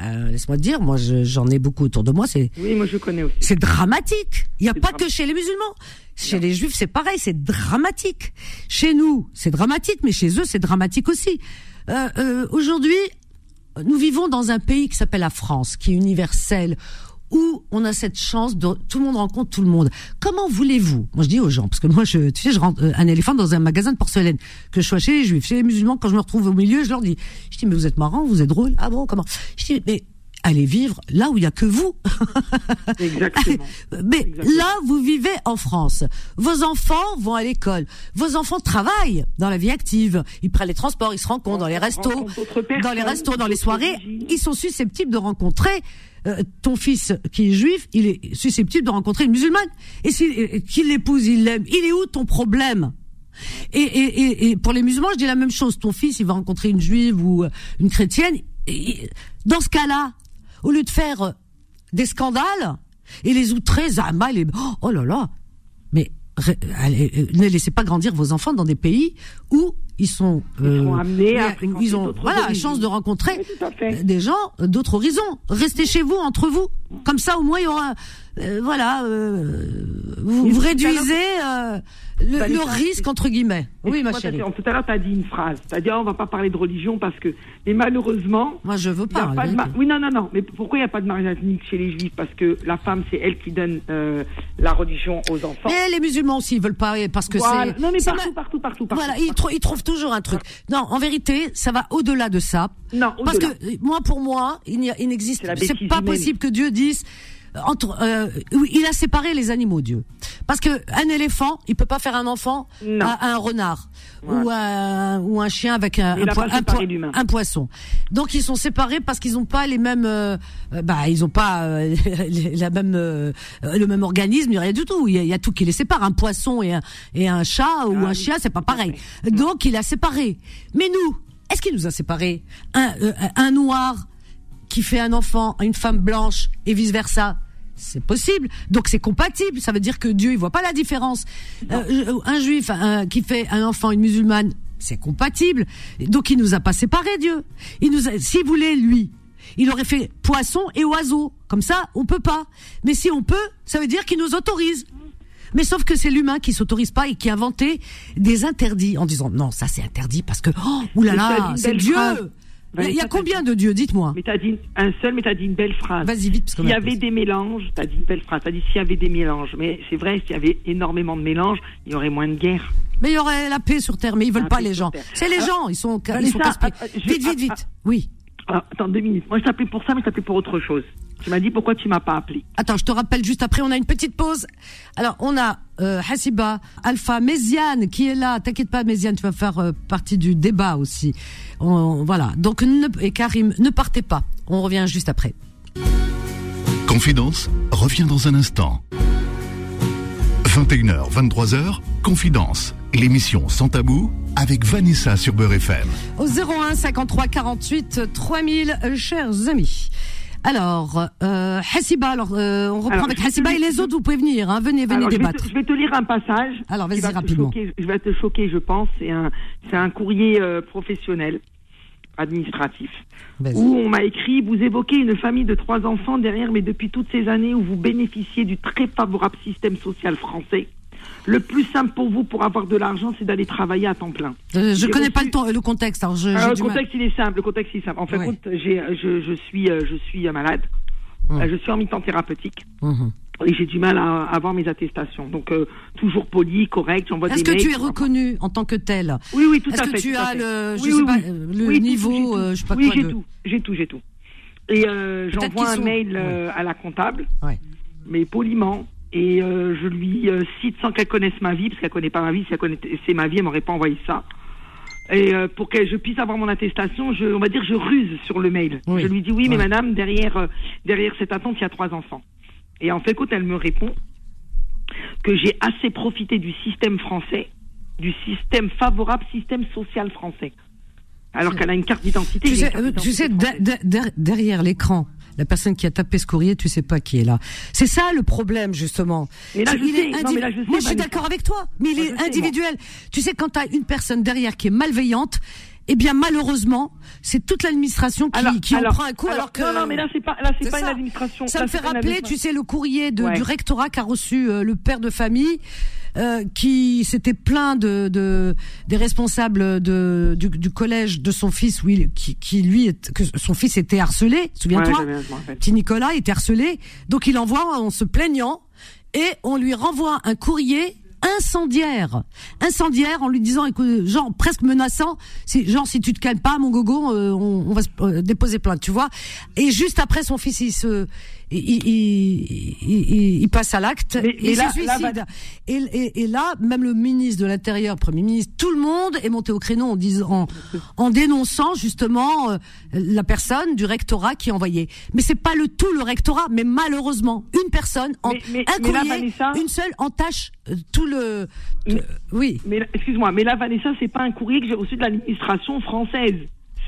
bah, laisse-moi te dire, moi, je- j'en ai beaucoup autour de moi, c'est Oui, moi, je connais aussi. c'est dramatique. Il n'y a pas que chez les musulmans. Chez les juifs, c'est pareil, c'est dramatique. Chez nous, c'est dramatique, mais chez eux, c'est dramatique aussi. Euh, euh, Aujourd'hui, nous vivons dans un pays qui s'appelle la France, qui est universel, où on a cette chance de tout le monde rencontre tout le monde. Comment voulez-vous Moi, je dis aux gens, parce que moi, je, tu sais, je rentre euh, un éléphant dans un magasin de porcelaine, que je sois chez les juifs, chez les musulmans, quand je me retrouve au milieu, je leur dis, je dis, mais vous êtes marrants, vous êtes drôles. Ah bon, comment? Je dis, mais allez vivre là où il y a que vous. *laughs* Exactement. *laughs* Mais Exactement. là, vous vivez en France. Vos enfants vont à l'école. Vos enfants travaillent dans la vie active. Ils prennent les transports, ils se rencontrent dans les restos, dans les restos, dans les soirées. Ils sont susceptibles de rencontrer euh, ton fils qui est juif. Il est susceptible de rencontrer une musulmane. Et si qu'il l'épouse, il l'aime. Il est où ton problème? Et, et, et, et pour les musulmans, je dis la même chose. Ton fils, il va rencontrer une juive ou euh, une chrétienne. Dans ce cas-là, au lieu de faire euh, des scandales et les outrer, Zama, les... oh là là, mais euh, ne laissez pas grandir vos enfants dans des pays où ils sont, euh, Ils seront amenés à ils ont voilà la chance de rencontrer Oui, des gens d'autres horizons. Restez chez vous entre vous, comme ça au moins il y aura euh, voilà euh, vous, réduisez le, le risque entre guillemets. Oui ma chérie. Tout à l'heure, tu as dit une phrase. Tu as dit, oh, on va pas parler de religion parce que. Mais malheureusement. Moi je veux pas. pas ma-. Oui, non, non, non. Mais pourquoi il n'y a pas de mariage ethnique chez les juifs? Parce que la femme, c'est elle qui donne la religion aux enfants. Mais les musulmans aussi ils veulent pas parce que Voilà. c'est Non, mais partout, ma- partout, partout, partout. Voilà, ils, trou- ils trouvent toujours un truc. Non, en vérité, ça va au-delà de ça. Non, Parce que euh, moi, pour moi, il n'existe. C'est pas possible que Dieu dise. Euh, Entre, euh, il a séparé les animaux, Dieu. Parce que un éléphant, il peut pas faire un enfant à, à un renard ou, un, ou un chien avec un, un, un poisson. Donc ils sont séparés parce qu'ils n'ont pas les mêmes, euh, euh, bah ils ont pas euh, *laughs* la même, euh, le même organisme, il y a rien du tout. Il y a, il y a tout qui les sépare. Un poisson et un, et un chat ou Ah un oui, chien, c'est pas à pareil. Donc il a séparé. Mais nous, est-ce qu'il nous a séparés un, euh, un noir qui fait un enfant à une femme blanche et vice versa c'est possible, donc c'est compatible. Ça veut dire que Dieu il voit pas la différence. Euh, un juif un- qui fait un enfant à une musulmane, c'est compatible. Donc il nous a pas séparés Dieu. Il nous, a, s'il voulait lui, il aurait fait poisson et oiseau. Comme ça, on peut pas. Mais si on peut, ça veut dire qu'il nous autorise. Mais sauf que c'est l'humain qui s'autorise pas et qui a inventé des interdits en disant non, ça c'est interdit parce que oh oulala, c'est Dieu. phrase. Il y a- il y a Vanessa, t'as combien de dieux Dites-moi. Mais tu as dit un seul, mais tu as dit une belle phrase. Vas-y vite S'il y avait des mélanges, tu as dit une belle phrase. Tu as dit s'il y avait des mélanges. Mais c'est vrai, s'il y avait énormément de mélanges, il y aurait moins de guerre. Mais il y aurait la paix sur terre, mais ils veulent La pas les gens. C'est les Ah, gens, ils sont, ils sont casse-pieds. ah, ah, je- Vite, vite, ah, vite. Oui. Attends deux minutes. Moi, je t'appelais pour ça, mais je t'appelais pour autre chose. Tu m'as dit pourquoi tu m'as pas appelé. Attends, je te rappelle juste après, on a une petite pause. Alors, on a euh, Hassiba, Alpha, Méziane qui est là. T'inquiète pas, Méziane, tu vas faire euh, partie du débat aussi. On- voilà. Donc, ne, et Karim, ne partez pas. On revient juste après. Confidence revient dans un instant. 21h, 23h, Confidence, l'émission sans tabou avec Vanessa sur Beurre FM. Au 01 53 48 3000, euh, chers amis. Alors, euh, Hassiba, alors, euh, on reprend Alors, avec Hassiba et les autres, vous pouvez venir, hein, venez, venez Alors, je, vais débattre. te, je vais te lire un passage. Alors, vas-y, rapidement. choquer. je vais te choquer, je pense. C'est un, c'est un courrier euh, professionnel, administratif, où on m'a écrit Vous évoquez une famille de trois enfants derrière, mais depuis toutes ces années où vous bénéficiez du très favorable système social français. Le plus simple pour vous pour avoir de l'argent, c'est d'aller travailler à temps plein. Euh, je j'ai connais reçu- pas le, contexte, alors je, Alors, j'ai le mal. contexte, il est simple. Le contexte, il est simple. En fait, Ouais. compte, j'ai, je, je suis, euh, je suis euh, malade. Hum. Euh, Je suis en mi-temps thérapeutique. Et j'ai du mal à avoir mes attestations. Donc, euh, toujours poli, correct, j'envoie des Est-ce que mails. tu es reconnu en tant que tel? Oui, oui, tout Est-ce à que fait. tu tout à as le, je Oui, sais oui, pas, oui. euh, le niveau, tout, j'ai euh, tout. je sais pas oui, j'ai de- tout, j'ai tout, j'ai tout. Et euh, j'envoie un sont- mail euh, à la comptable, Ouais. mais poliment, et euh, je lui euh, cite sans qu'elle connaisse ma vie, parce qu'elle connaît pas ma vie. Si elle connaissait ma vie, elle m'aurait pas envoyé ça. Et euh, pour que je puisse avoir mon attestation, je, on va dire, je ruse sur le mail. Oui. Je lui dis oui, mais Ouais. madame, derrière, euh, derrière cette attente, il y a trois enfants. Et en fait, quand elle me répond que j'ai assez profité du système français du système favorable, système social français. Alors qu'elle a une carte d'identité. Tu sais, euh, tu sais derrière l'écran, la personne qui a tapé ce courrier, tu sais pas qui est là. C'est ça le problème justement. Mais là, je il sais. est Non, mais là, je sais, Moi, je suis d'accord avec toi, mais il Moi, est sais, individuel. Tu sais, quand tu as une personne derrière qui est malveillante, eh bien malheureusement, c'est toute l'administration qui, Alors- qui en prend un coup. Alors, alors- que non, non, mais là, c'est pas- là, c'est pas une ça. administration. Ça Là, me fait une rappeler, tu sais, le courrier de, Ouais. du rectorat qu'a reçu euh, le père de famille. Euh, qui s'était plaint de, de des responsables de du, du collège de son fils, oui, qui, qui lui est- que son fils était harcelé, Ouais, souviens-toi. rappelle. Petit Nicolas était harcelé, donc il envoie en se plaignant et on lui renvoie un courrier incendiaire, incendiaire en lui disant, écoute, genre presque menaçant, si, genre si tu te calmes pas, mon gogo, euh, on, on va se, euh, déposer plainte, tu vois. Et juste après, son fils, il se, il, il, il, passe à l'acte et là- se là, suicide. Et, et, et là, même le ministre de l'Intérieur, Premier ministre, tout le monde est monté au créneau en disant, en, en dénonçant justement euh, la personne du rectorat qui envoyée. Mais c'est pas le tout le rectorat, mais malheureusement, une personne, en, Mais- mais- un mais là, courrier, Vanessa- une seule entache euh, tout le. Oui. Mais là- excuse-moi, mais là, Vanessa, c'est pas un courrier que j'ai reçu de l'administration française.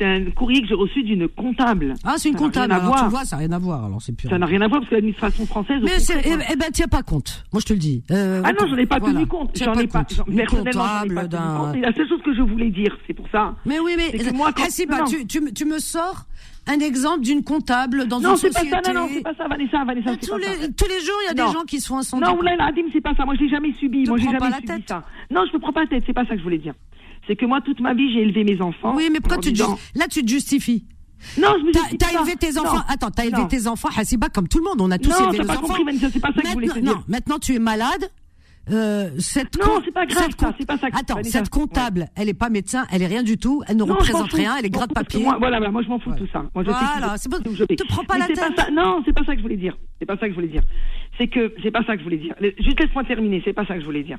C'est un courrier que j'ai reçu d'une comptable. Ah, c'est une Ça comptable. Alors tu vois, ça n'a rien à voir. Alors c'est pur. Ça n'a rien à voir parce que l'administration française. Mais eh, eh ben, tiens pas compte. Moi, je te le dis. Euh, Ah non, j'en ai pas voilà. tenu compte. J'en ai pas. compte. Personnellement, comptable pas tenu d'un- compte. Et la seule chose que je voulais dire, c'est pour ça. Mais oui, mais que moi, quand- Ah, non. tu, tu, me- tu me sors un exemple d'une comptable dans Non, une c'est pas société. ça. Non, non, c'est pas ça, Vanessa. Vanessa, tous, pas les, ça. tous les jours, il y a Non. des gens qui se font incendier. Non, là, Adim, c'est pas ça. Moi, j'ai jamais subi. Te Moi, j'ai prends jamais pas la subi tête. ça. Non, je me prends pas la tête. C'est pas ça que je voulais dire. C'est que moi, toute ma vie, j'ai élevé mes enfants. Oui, mais pourquoi tu te disant- ju- là tu te justifies Non, je me justifie t'as élevé tes enfants. Non. Attends, t'as élevé Non. tes enfants, Hassiba, comme tout le monde. On a tous Non, élevé nos pas enfants. compris, pas ça que te Maintenant- dire. Non, maintenant tu es malade. Euh, cette Non, c'est pas grave, cette ça, pas ça que- Attends, Vanessa, cette comptable, elle est pas médecin, elle est rien du tout, elle ne Non, représente rien, elle est gratte papier. Moi, voilà, voilà, moi je m'en fous de tout ça. Moi, je Voilà, c'est pas- je te prends pas Mais la tête. ça- non, c'est pas ça que je voulais dire. C'est pas ça que je voulais dire. C'est que c'est pas ça que je voulais dire. Juste laisse-moi terminer. C'est pas ça que je voulais dire.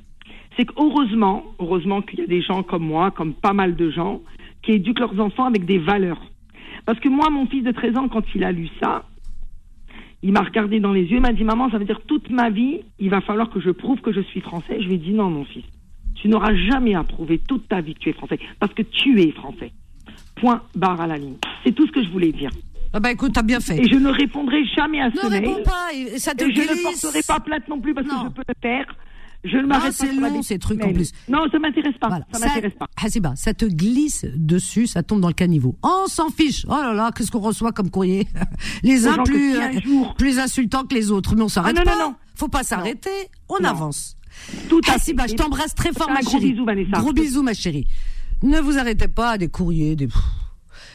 C'est que heureusement, heureusement qu'il y a des gens comme moi, comme pas mal de gens, qui éduquent leurs enfants avec des valeurs. Parce que moi, mon fils de 13 ans, quand il a lu ça, il m'a regardé dans les yeux, il m'a dit maman, ça veut dire toute ma vie, il va falloir que je prouve que je suis français. Je lui ai dit non, mon fils, tu n'auras jamais à prouver toute ta vie que tu es français, parce que tu es français. Point barre à la ligne. C'est tout ce que je voulais dire. Ah bah écoute, t'as bien fait. Et je ne répondrai jamais à ce Ne mail. réponds pas, et ça te Et je ne porterai pas plainte non plus parce Non. que je peux le faire. Je ne m'arrête pas c'est long, ces trucs, en plus. Non, ça m'intéresse pas. Voilà. Ça m'intéresse pas. Hassiba, ça te glisse dessus, ça tombe dans le caniveau. On s'en fiche. Oh là là, qu'est-ce qu'on reçoit comme courrier *laughs* Les uns plus, euh, plus insultants que les autres. Mais on s'arrête Ah, non, pas. non, non. Faut pas s'arrêter. On avance. Tout à Hassiba, je t'embrasse très fort, ma gros chérie. bisou, Vanessa. Gros bisous, ma chérie. Ne vous arrêtez pas à des courriers, des...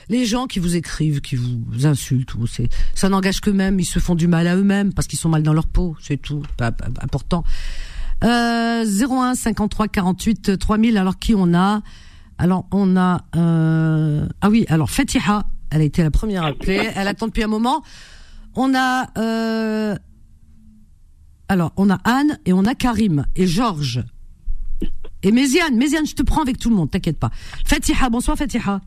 Les gens qui vous écrivent, qui vous insultent, c'est, ça n'engage qu'eux-mêmes, ils se font du mal à eux-mêmes parce qu'ils sont mal dans leur peau, c'est tout, pas, pas- pas important. Euh, 01 53 48 3000. Alors qui on a? Alors on a euh, ah oui. Alors Fatiha, elle a été la première appelée. *laughs* Elle attend depuis un moment. On a euh, alors on a Anne et on a Karim et Georges et Méziane. Méziane, je te prends avec tout le monde, t'inquiète pas. Fatiha, bonsoir Fatiha.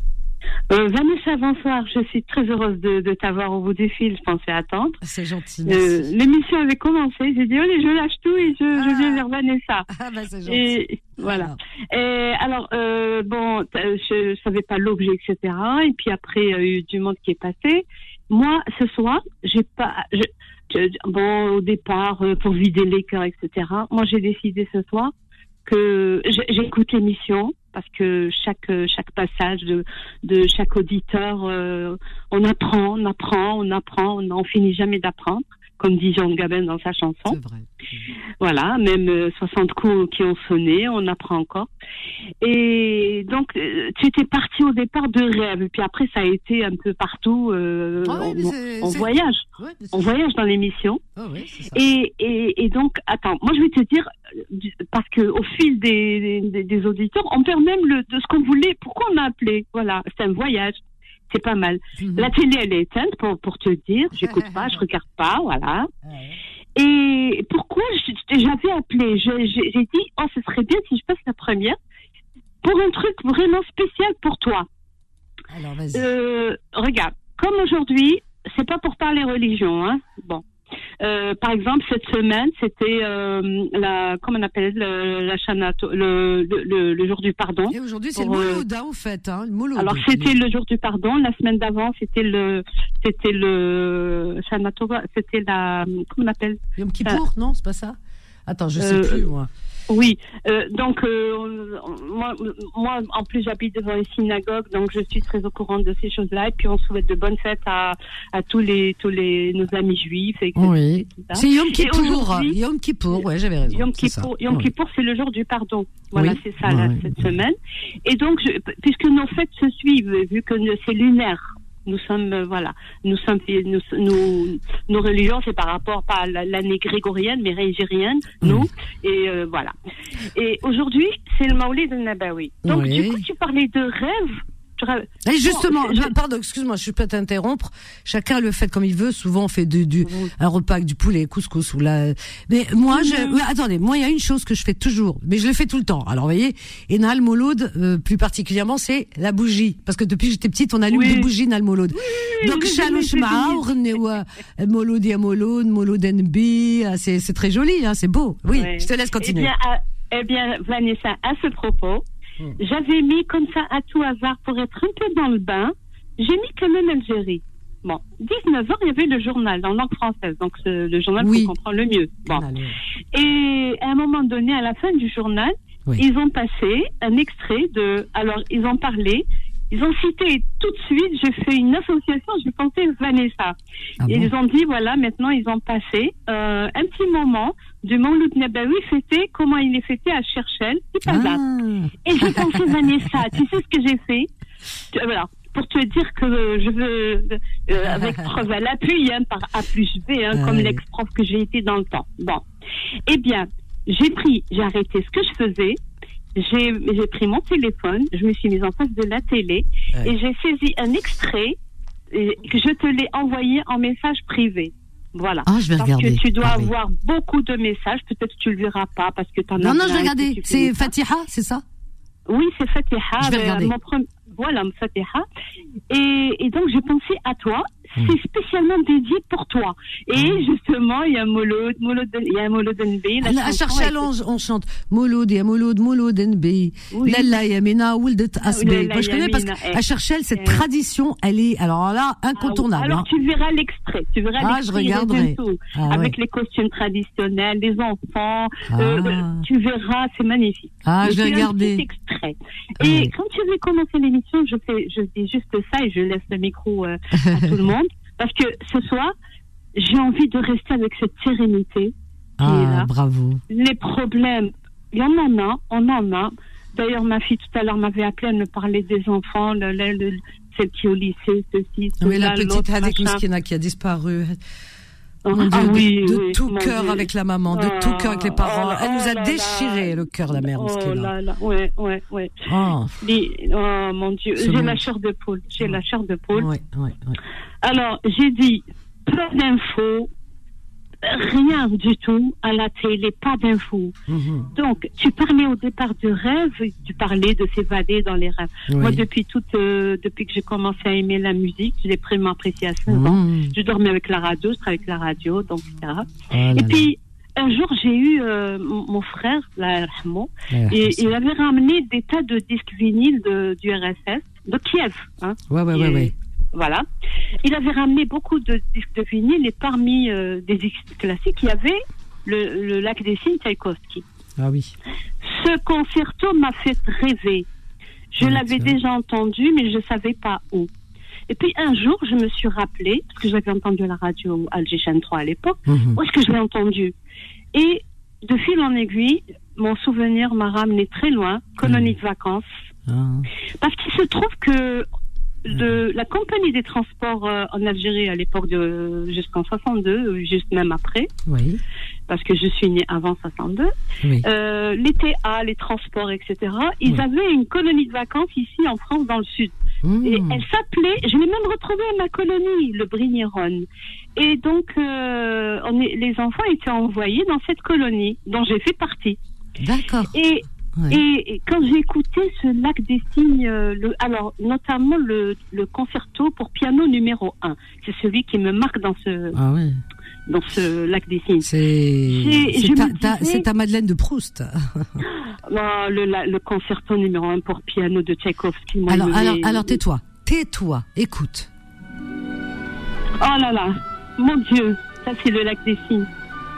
Euh, Vanessa, bonsoir. Je suis très heureuse de, de t'avoir au bout du fil. Je pensais attendre. C'est gentil. Euh. L'émission avait commencé. J'ai dit, allez, je lâche tout et je, je viens vers Vanessa. Ah bah c'est gentil. Et voilà. Et alors, euh, bon, je, je savais pas l'objet, etc. Et puis après, il y a eu du monde qui est passé. Moi, ce soir, j'ai pas. Je, je- bon, au départ, euh, pour vider les cœurs, etc. Moi, j'ai décidé ce soir que j'écoute l'émission parce que chaque chaque passage de de chaque auditeur, euh, on apprend, on apprend, on apprend, on n'en finit jamais d'apprendre, comme dit Jean Gabin dans sa chanson. Vrai. Voilà, même euh, 60 coups qui ont sonné, on apprend encore. Et donc, euh, tu étais parti au départ de rêve, et puis après, ça a été un peu partout. euh, Ah oui, on, voyage, Ouais, on voyage dans l'émission. Ah oui. Et, et, et donc, attends, moi je vais te dire, euh, parce que au fil des, des, des auditeurs, on perd même le, de ce qu'on voulait. Pourquoi on a appelé? Voilà, c'est un voyage. C'est pas mal. Mhm. La télé, elle est éteinte pour, pour te dire. J'écoute pas, je *laughs* regarde pas, voilà. Et pourquoi j'avais appelé j'ai dit, oh, ce serait bien si je passe la première pour un truc vraiment spécial pour toi. Alors vas-y. Euh, regarde, comme aujourd'hui, c'est pas pour parler religion, hein. Bon, euh, par exemple, cette semaine, c'était euh, la, comment on appelle, le, la Shana, le, le, le, jour du pardon. Et aujourd'hui, c'est le euh, Mouloud, hein, au fait, hein, le Mouloud. Alors c'était le jour du pardon. La semaine d'avant, c'était le, c'était le Shana c'était la, comment on appelle? Yom Kippour, non, c'est pas ça Attends, je sais plus, moi. Oui, euh, donc euh, moi, moi, en plus, j'habite devant une synagogue, donc je suis très au courant de ces choses-là. Et puis, on souhaite de bonnes fêtes à, à tous les tous les nos amis juifs, etc. Oui. C'est Yom Et Kippour. Yom Kippour, ouais, j'avais raison. Yom. Kippour, Yom. Kippour, c'est le jour du pardon. Voilà, Oui. c'est ça là, cette semaine. Et donc, je, puisque nos fêtes se suivent, vu que c'est lunaire, nous sommes euh, voilà, nous sommes nous, nous- nos religions, c'est par rapport pas à la- l'année grégorienne, mais régérienne, nous. Et euh, voilà. Et aujourd'hui, c'est le Maulid al-Nabawi. Donc, Oui. du coup, tu parlais de rêve. Et justement, pardon, excuse-moi, je peux t'interrompre. Chacun le fait comme il veut. Souvent, on fait du, du un repas avec du poulet, couscous ou la. Mais moi, je, Mhm. attendez, moi, il y a une chose que je fais toujours, mais je le fais tout le temps. Alors, vous voyez, et Nal Mouloud, euh, plus particulièrement, c'est la bougie, parce que depuis que j'étais petite, on allume Oui. des bougies Nal Mouloud. Donc, oui, Newa, Mouloud ya Mouloud, Mouloud NB, ah, c'est très joli, hein, c'est beau. Oui, je te laisse Eh continuer. bien, à- eh bien, Vanessa, à ce propos, Hmm. j'avais mis comme ça à tout hasard pour être un peu dans le bain, j'ai mis quand même Algérie. Bon, 19 ans, il y avait le journal en langue française, donc le journal Oui. qu'on comprend le mieux. Bon. Allez. Et à un moment donné, à la fin du journal, Oui. ils ont passé un extrait de. Alors, ils ont parlé. Ils ont cité tout de suite, j'ai fait une association, j'ai pensé Vanessa. Ah Et bon ils ont dit, voilà, maintenant ils ont passé euh, un petit moment du Mouloud Nabawi fêté, comment il est fêté à Cherchel, Tipazat. Ah. Et j'ai pensé, *laughs* Vanessa, tu sais ce que j'ai fait? Tu- Voilà, pour te dire que je veux, euh, avec *laughs* preuve à l'appui, hein, par A plus B, hein, Ah comme oui. l'ex-prof que j'ai été dans le temps. Bon, eh bien, j'ai pris, j'ai arrêté ce que je faisais, j'ai j'ai pris mon téléphone, je me suis mise en face de la télé Ouais. et j'ai saisi un extrait et que je te l'ai envoyé en message privé. Voilà. Ah, je vais Parce regarder. que tu dois Ah oui. avoir beaucoup de messages. Peut-être que tu le verras pas parce que tu en as Non, non, je vais regarder. C'est. Fatiha, c'est ça? Oui, c'est Fatiha. Je vais euh, regarder. mon pre- Voilà, Fatiha. Et, et donc, j'ai pensé à toi. Hmm. C'est spécialement dédié pour toi. Et justement, il y a Mouloud, Mouloud, il y a Mouloud NB. la À et- on, chante Mouloud, ya Mouloud, Mouloud NB. Oui. Lalla Yamina, Wildet Asbe. Lalla Moi, je connais parce qu'à eh. Cherchel, cette Eh. tradition, elle est, alors là, Ah, incontournable. Alors, hein. tu verras l'extrait. Tu verras Ah, je il regarderai. Ah, Avec les costumes traditionnels, les enfants. Ah. Euh, tu verras, c'est magnifique. Ah, je vais regarder. extrait. Et quand tu veux commencer l'émission, je fais, je dis juste ça et je laisse le micro euh, à tout le monde. Parce que ce soir, j'ai envie de rester avec cette sérénité Ah, bravo. Les problèmes, il y en a, on en a. D'ailleurs, ma fille tout à l'heure m'avait appelé, elle me parlait des enfants, le, le- le- celle qui est au lycée, ceci, Oui, la cela, petite machin. Miskina qui a disparu. Mon Dieu, ah de, oui, de oui, tout cœur Dieu. avec la maman, de tout cœur avec les parents. Oh, Elle nous oh a là déchiré le cœur, la mère Oh là là, ouais, ouais, ouais. Oh, Les- oh mon Dieu, j'ai la chair de poule, j'ai la chair de poule. ouais, ouais, ouais. Alors, j'ai dit pas d'infos, rien du tout à la télé, pas d'infos. Mhm. Donc, tu parlais au départ de rêve, tu parlais de s'évader dans les rêves. Moi, depuis toute, euh, depuis que j'ai commencé à aimer la musique, je l'ai pris ma appréciation. ans. Mhm. Je dormais avec la radio, je travaillais avec la radio, donc etc. Oh là Et là. puis, un jour, j'ai eu euh, mon frère, Rahmo, Ouais, et il avait ramené des tas de disques vinyles de, du RSS, de Kiev. Hein, ouais, ouais, ouais, ouais. Voilà. Il avait ramené beaucoup de disques de vinyle et parmi euh, des disques classiques, il y avait le, le Lac des Cygnes Tchaïkovski. Ah oui. Ce concerto m'a fait rêver. Je Ouais, l'avais déjà entendu, mais je ne savais pas où. Et puis un jour, je me suis rappelé, parce que j'avais entendu à la radio Alger Chaîne 3 à l'époque, Mhm. où est-ce que je l'ai entendu? Et de fil en aiguille, mon souvenir m'a ramené très loin, colonie de vacances, Ah. parce qu'il se trouve que de la compagnie des transports euh, en Algérie à l'époque de jusqu'en 62, ou juste même après, Oui, parce que je suis née avant 62, oui. euh, les TA, les transports, etc. Ils Oui. avaient une colonie de vacances ici en France, dans le sud. Et Mhm. elle s'appelait, je l'ai même retrouvée à ma colonie, le Brigneron. Et donc, euh, on est, les enfants étaient envoyés dans cette colonie, dont j'ai fait partie. D'accord. Et, Ouais. et, et quand j'ai écouté ce lac des signes, euh, le, alors notamment le, le concerto pour piano numéro 1, c'est celui qui me marque dans ce, Ah dans ce lac des signes. C'est ta, disais- Madeleine de Proust. *laughs* Le, concerto numéro un pour piano de Tchaïkovski. moi, Alors, alors tais-toi, tais-toi, écoute. Oh là là, mon Dieu, ça c'est le lac des signes.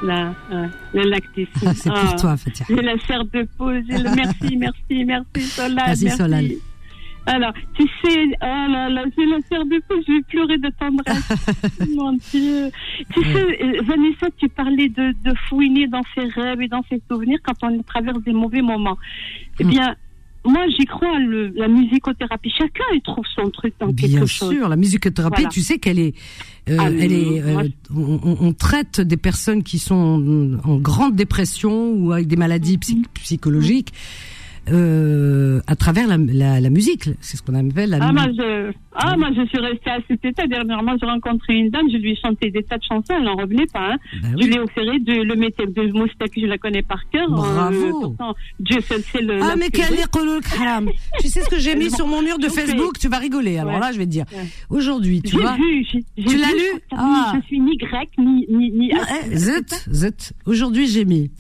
Là, ouais, le lac des signes. Ah, c'est pour Ah. toi, Fatia. J'ai la chair de peau. le- *laughs* Merci, merci, merci, Solal. Merci, Solal. Alors, tu sais, oh là là, j'ai la chair de peau, je vais pleurer de tendresse. *laughs* Mon Dieu. Tu sais, euh, Vanessa, tu parlais de, de fouiner dans ses rêves et dans ses souvenirs quand on traverse des mauvais moments. Eh Mm. bien, moi, j'y crois, le, la musicothérapie. Chacun, il trouve son truc dans Bien quelque chose. sûr, la musicothérapie, Voilà. tu sais qu'elle est, euh, Ah, elle est, euh, on, traite des personnes qui sont en grande dépression ou avec des maladies psy- psychologiques euh, à travers la, la, la musique. C'est ce qu'on appelle la Ah, musique. moi, je, ah, moi, je suis restée à cet état. Dernièrement, j'ai rencontré une dame, je lui ai chanté des tas de chansons, elle n'en revenait pas. Hein. Bah Je oui. l'ai offert de le métier de Moustaki, je la connais par cœur. Bravo. Euh, pourtant, Dieu seul sait le. Ah mais quel belle. est le haram Tu sais ce que j'ai mis Bon, *laughs* sur mon mur de Facebook? Tu vas rigoler. Alors Ouais. là, je vais te dire. Ouais. Aujourd'hui, tu vois. vu, Tu l'as lu? Ah. Je suis ni grec, ni. ni, eh, zut, zut. Aujourd'hui, j'ai mis.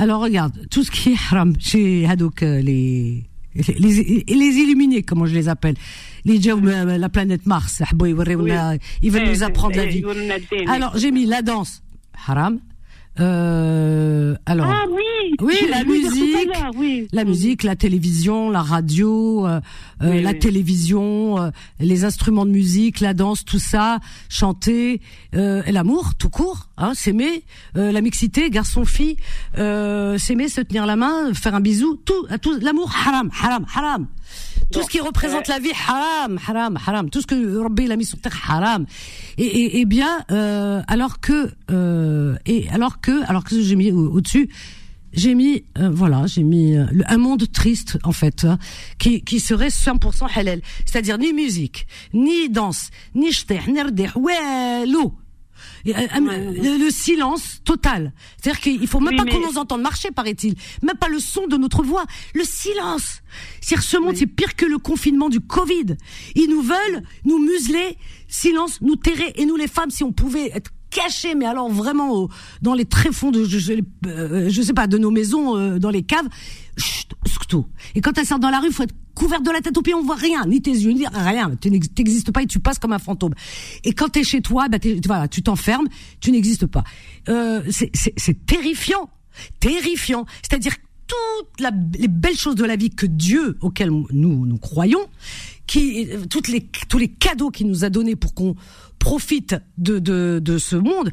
Alors regarde, tout ce qui est haram chez Hadouk, euh, les, les, les, illuminés, comment je les appelle, les euh, la planète Mars, ils veulent nous apprendre la vie. Alors j'ai mis la danse, haram, euh, alors, Ah oui Oui, la musique, oui. la musique, la télévision, la radio, euh, euh, Oui, la télévision, euh, les instruments de musique, la danse, tout ça, chanter, euh, et l'amour, tout court, hein, s'aimer, euh, la mixité, garçon-fille, euh, s'aimer, se tenir la main, faire un bisou, tout, tout, l'amour, haram, haram, haram. Tout ce qui représente la vie, haram, haram, haram. Tout ce que Rabbi il a mis sur terre, haram. Et, et, et bien, euh, alors que, euh, et alors que, alors que j'ai mis au- au-dessus, j'ai mis, euh, voilà, j'ai mis euh, un monde triste en fait, hein, qui qui serait 100% halal, c'est-à-dire ni musique, ni danse, ni shteh, ni rdeh, ouais, euh, le, le silence total. C'est-à-dire qu'il faut même Oui, pas mais- qu'on nous entende marcher, paraît-il. Même pas le son de notre voix. Le silence. C'est-à-dire ce monde, c'est pire que le confinement du Covid. Ils nous veulent nous museler, silence, nous terrer. Et nous, les femmes, si on pouvait être cachés, mais alors vraiment au- dans les tréfonds de, je, je, euh, je sais pas, de nos maisons, euh, dans les caves. Chut, scuto. Et quand elle sort dans la rue, il faut être couverte de la tête aux pieds, on voit rien, ni tes yeux, ni rien. Tu n'ex- t'existes pas et tu passes comme un fantôme. Et quand t'es chez toi, bah voilà, tu t'enfermes, tu n'existes pas. Euh, c'est- terrifiant, terrifiant. C'est-à-dire toutes les belles choses de la vie que Dieu, auquel nous nous croyons, qui euh, toutes les tous les cadeaux qu'il nous a donnés pour qu'on profite de, de de ce monde.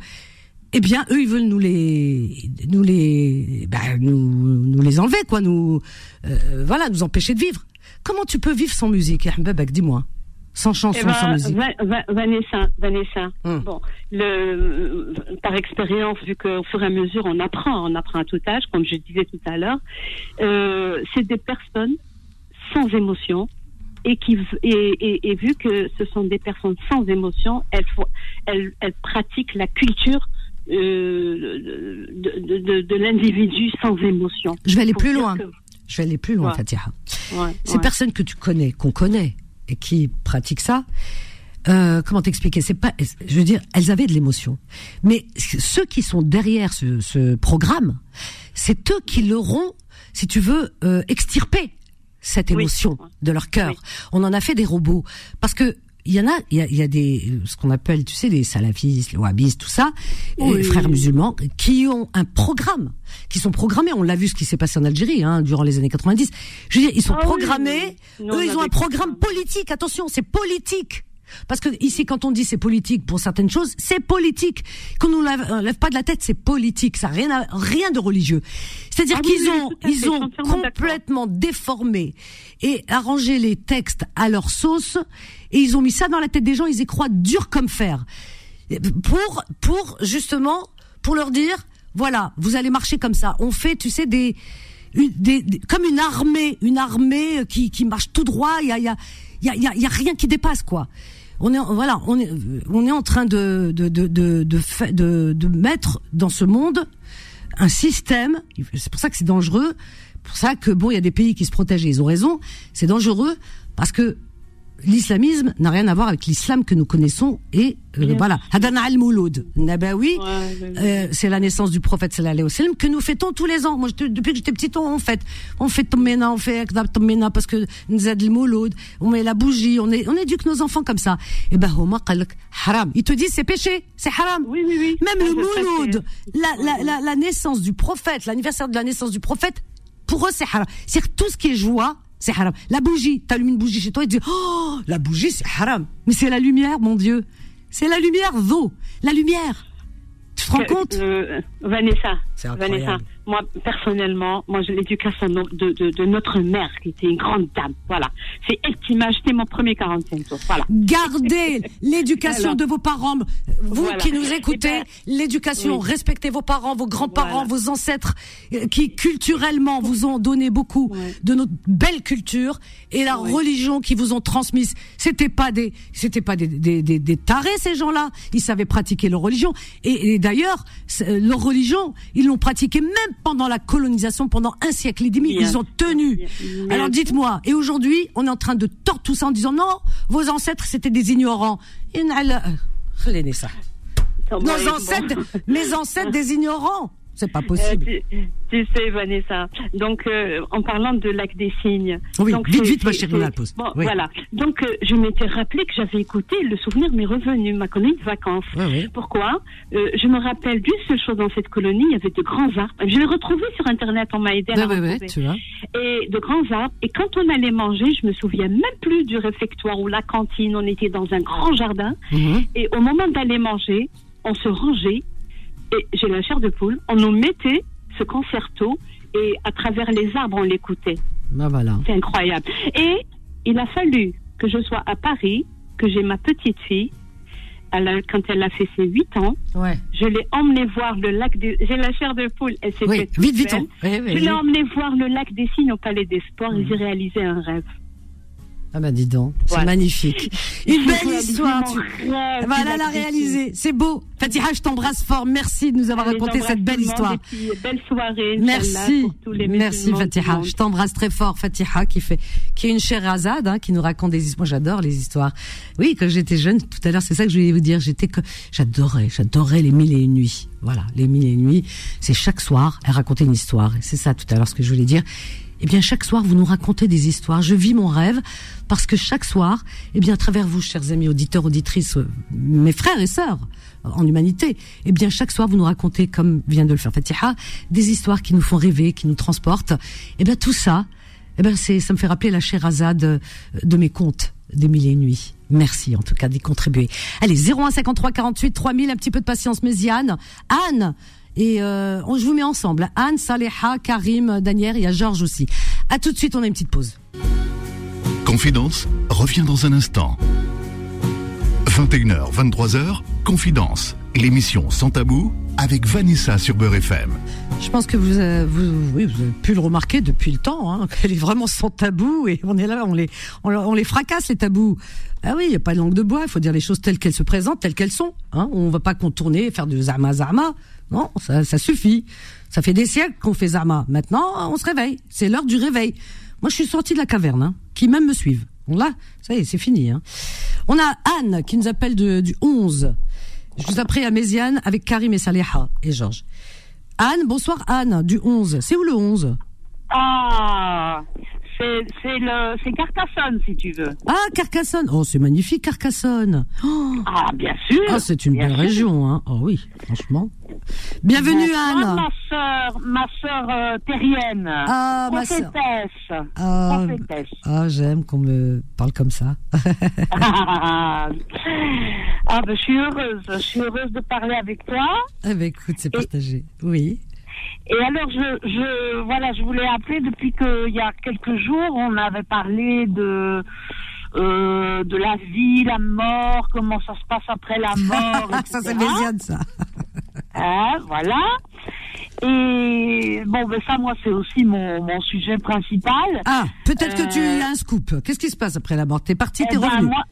Eh bien, eux, ils veulent nous les, nous les, bah, nous, nous les enlever, quoi, nous, euh, voilà, nous empêcher de vivre. Comment tu peux vivre sans musique, Ahmed dis-moi, sans chanson, Eh ben, sans musique. Va- Va- Vanessa, Vanessa. Hum. Bon, le, par expérience, vu qu'au fur et à mesure on apprend, on apprend à tout âge, comme je disais tout à l'heure, euh, c'est des personnes sans émotion et qui et, et, et vu que ce sont des personnes sans émotion, elles, font- elles, elles pratiquent la culture euh, de, de, de, de l'individu sans émotion. Je vais aller Pour plus loin. que- Je vais aller plus loin, Ouais. Fatiha. ouais, Ces ouais. personnes que tu connais, qu'on connaît et qui pratiquent ça, euh, comment t'expliquer? C'est pas, je veux dire, elles avaient de l'émotion, mais ceux qui sont derrière ce, ce programme, c'est eux qui l'auront, si tu veux, euh, extirpé cette Oui. émotion de leur cœur. Oui. On en a fait des robots parce que il y en a, il y a, il y a des, ce qu'on appelle, tu sais, les salafistes, les wahhabistes, tout ça, Oui. les frères musulmans, qui ont un programme, qui sont programmés. On l'a vu ce qui s'est passé en Algérie, hein, durant les années 90. Je veux dire, ils sont Ah programmés. oui. Eux, ils ont un programme politique. Attention, c'est politique. Parce que ici, quand on dit c'est politique pour certaines choses, c'est politique. Qu'on nous lève, euh, lève pas de la tête, c'est politique. Ça rien, à- rien de religieux. C'est-à-dire Ah oui, qu'ils ont, fait, ils ont complètement déformé et arrangé les textes à leur sauce. Et ils ont mis ça dans la tête des gens. Ils y croient dur comme fer. Pour, pour justement, pour leur dire, voilà, vous allez marcher comme ça. On fait, tu sais, des, une- des, des- comme une armée, une armée qui, qui marche tout droit. Il y a, y a, il y a, il y a- il y a rien qui dépasse, quoi. On est, voilà, on est, on est en train de, de, de, de, de, de mettre dans ce monde un système. C'est pour ça que c'est dangereux. Pour ça que bon, il y a des pays qui se protègent et ils ont raison. C'est dangereux parce que l'islamisme n'a rien à voir avec l'islam que nous connaissons et euh, voilà. Hadana al-Mouloud, Nabawi, euh, c'est la naissance du prophète sallallahu alayhi wa sallam que nous fêtons tous les ans. Moi, je- depuis que j'étais petite, on, fête, on fait Tommena, on fait Tommena parce que Nzad al-Mouloud, on met la bougie, on, est, on éduque nos enfants comme ça. Et ben, Homa haram. Ils te disent c'est péché, c'est haram. Oui, oui, oui. Même Ah, le sais, Mouloud, c'est- la, la, la, la naissance du prophète, l'anniversaire de la naissance du prophète, pour eux, c'est haram. C'est-à-dire tout ce qui est joie, c'est haram. La bougie, t'allumes une bougie chez toi et tu dis, oh, la bougie, c'est haram. Mais c'est la lumière, mon Dieu. C'est la lumière, d'eau. La lumière. Tu te rends compte? euh, Vanessa, C'est incroyable. Vanessa, moi personnellement, moi j'ai l'éducation de, de, de notre mère qui était une grande dame. Voilà, c'est elle qui m'a acheté mon premier 45 tours. Voilà. Gardez *laughs* l'éducation de vos parents. Vous Voilà. qui nous écoutez, Eh ben, l'éducation, oui. respectez vos parents, vos grands-parents, Voilà. vos ancêtres euh, qui culturellement vous ont donné beaucoup Ouais. de notre belle culture et la Ouais. religion qui vous ont transmise. C'était pas des, c'était pas des, des, des, des tarés ces gens-là. Ils savaient pratiquer leur religion et, et d'ailleurs euh, leur religion, ils ils l'ont pratiqué même pendant la colonisation, pendant un siècle et demi. Ils ont tenu. Alors dites-moi, et aujourd'hui, on est en train de tordre tout ça en disant non, vos ancêtres, c'était des ignorants. Euh, Nos ancêtres, mes ancêtres, des ignorants. C'est pas Euh, possible. tu, tu sais, Vanessa. Donc, euh, en parlant de lac des signes. Oui, donc, vite, vite, ma chérie, on. Bon, Oui. voilà. Donc, euh, je m'étais rappelé que j'avais écouté, le souvenir m'est revenu, ma colonie de vacances. Oui, oui. Pourquoi? Euh, Je me rappelle d'une seule chose dans cette colonie, il y avait de grands arbres. Je l'ai retrouvé sur Internet, on m'a aidé à Ouais, la tu vois. et de grands arbres. Et quand on allait manger, je me souviens même plus du réfectoire ou la cantine. On était dans un grand jardin. Mhm. Et au moment d'aller manger, on se rangeait. Et j'ai la chair de poule. On nous mettait ce concerto et à travers les arbres, on l'écoutait. Ben voilà. C'est incroyable. Et il a fallu que je sois à Paris, que j'ai ma petite fille. Elle a- quand elle a fait ses 8 ans, Ouais. je l'ai emmenée voir le lac des... J'ai la chair de poule. Elle s'est Oui, faite toute vite, vite. belle. on- oui, oui, Je l'ai emmené voir le lac des Cygnes au Palais des Sports et Mhm. j'ai réalisé un rêve. Ah bah dis donc, c'est Voilà. magnifique. *laughs* Une belle histoire. Tu... rêve Voilà, la réaliser. C'est beau. Fatiha, je t'embrasse fort. Merci de nous avoir Allez, raconté cette belle histoire. belle soirée. Merci, Inch'Allah, pour tous les merci Fatiha. Je t'embrasse très fort, Fatiha, qui fait, qui est une chère Azad, hein, qui nous raconte des histoires. Moi, j'adore les histoires. Oui, quand j'étais jeune, tout à l'heure, c'est ça que je voulais vous dire. J'étais que, j'adorais, j'adorais les mille et une nuits. Voilà, les mille et une nuits. C'est chaque soir, elle racontait une histoire. C'est ça tout à l'heure ce que je voulais dire. Eh bien, chaque soir, vous nous racontez des histoires. Je vis mon rêve parce que chaque soir, eh bien, à travers vous, chers amis auditeurs, auditrices, euh, mes frères et sœurs euh, en humanité, eh bien, chaque soir, vous nous racontez, comme vient de le faire Fatiha, des histoires qui nous font rêver, qui nous transportent. Eh bien, tout ça, eh ben, c'est, ça me fait rappeler la Sherazade euh, de mes contes des mille et une nuits. Merci, en tout cas, d'y contribuer. Allez, 0153 48 3000, un petit peu de patience, Méziane. Anne, et euh, on, je vous mets ensemble. Anne, Saléha, Karim, Daniel, il y a Georges aussi. À tout de suite, on a une petite pause. Confidence revient dans un instant. 21h, 23h, Confidence, l'émission sans tabou avec Vanessa sur Beurre FM. Je pense que vous, euh, vous, oui, vous avez pu le remarquer depuis le temps, hein, qu'elle est vraiment sans tabou et on est là, on les, on, on les fracasse les tabous. Ah oui, il n'y a pas de langue de bois, il faut dire les choses telles qu'elles se présentent, telles qu'elles sont. Hein. On va pas contourner, faire du zama zama. Non, ça, ça suffit. Ça fait des siècles qu'on fait zama. Maintenant, on se réveille. C'est l'heure du réveil. Moi, je suis sortie de la caverne, hein, qui même me suivent. On l'a, ça y est, c'est fini. Hein. On a Anne qui nous appelle de, du 11. Je vous après à Méziane avec Karim et Saléha et Georges. Anne, bonsoir Anne, du 11. C'est où le 11 Ah, c'est Carcassonne si tu veux. Ah, Carcassonne. Oh, c'est magnifique Carcassonne. Oh, Ah, bien sûr. ah, c'est une bien belle sûr. région, hein. Oh oui, franchement. Bienvenue Anne. ma sœur, ma sœur euh, terrienne. Ah, ma sœur. Prophétesse. Ah, ah, j'aime qu'on me parle comme ça. *laughs* ah, ben, je suis heureuse. Je suis heureuse de parler avec toi. eh ben, écoute, c'est partagé. Oui. Et alors, je, je, voilà, je voulais appeler depuis qu'il y a quelques jours, on avait parlé de, euh, de la vie, la mort, comment ça se passe après la mort. *laughs* ça, c'est. Méziane, ça. Hein, voilà. Et bon, ben ça, moi, c'est aussi mon, mon sujet principal. Ah, peut-être que tu Euh, as un scoop. Qu'est-ce qui se passe après la mort? T'es parti, Eh t'es ben, revenu. moi,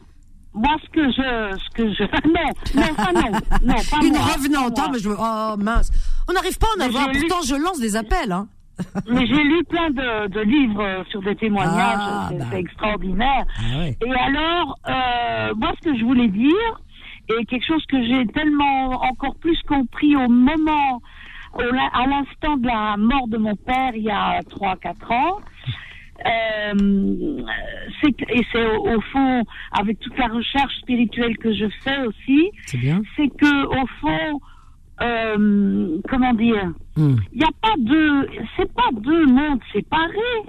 moi, ce que je, ce que je, *laughs* non, non, pas non, non, pas *laughs* Une moi, revenante, hein, mais je Oh mince. On n'arrive pas à en Mais avoir. j'ai lu- Pourtant, je lance des appels. Hein. *laughs* mais j'ai lu plein de, de livres euh, sur des témoignages, Ah, c'est bah. extraordinaire. Ah ouais. Et alors, euh, moi, ce que je voulais dire, et quelque chose que j'ai tellement encore plus compris au moment, au à l'instant de la mort de mon père, il y a 3-4 ans, euh, et c'est au, au fond, avec toute la recherche spirituelle que je fais aussi, C'est que au fond, euh, comment dire, Hmm. il n'y a pas de, c'est pas deux mondes séparés.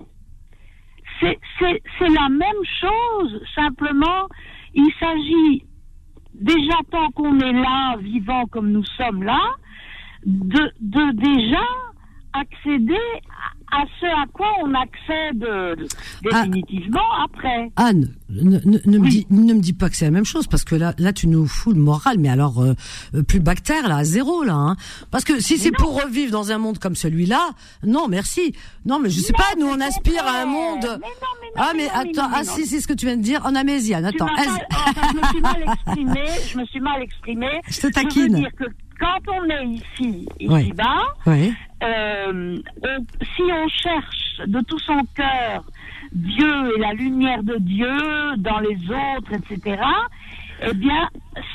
C'est, c'est, c'est la même chose. Simplement, il s'agit déjà tant qu'on est là, vivant comme nous sommes là, de, de déjà accéder à ce à quoi on accède euh, définitivement après. Anne, ne, ne- ne me Oui. dis, ne me dis pas que c'est la même chose parce que là, là, tu nous fous le moral, mais alors euh, euh, plus bactère là, à zéro là. Hein. Parce que si c'est pour revivre dans un monde comme celui-là, non, merci. Non, mais je sais pas, nous on aspire à un monde. Mais non, mais non, ah, mais mais non, mais attends, ah si, c'est ce que tu viens de dire en améziane. Tu Attends, enfin, je me suis mal exprimée. *laughs* Je me suis mal exprimée. Je te veux taquine. dire que quand on est ici, ici-bas, ouais. Euh, on- si on cherche de tout son cœur Dieu et la lumière de Dieu dans les autres, etc., eh bien,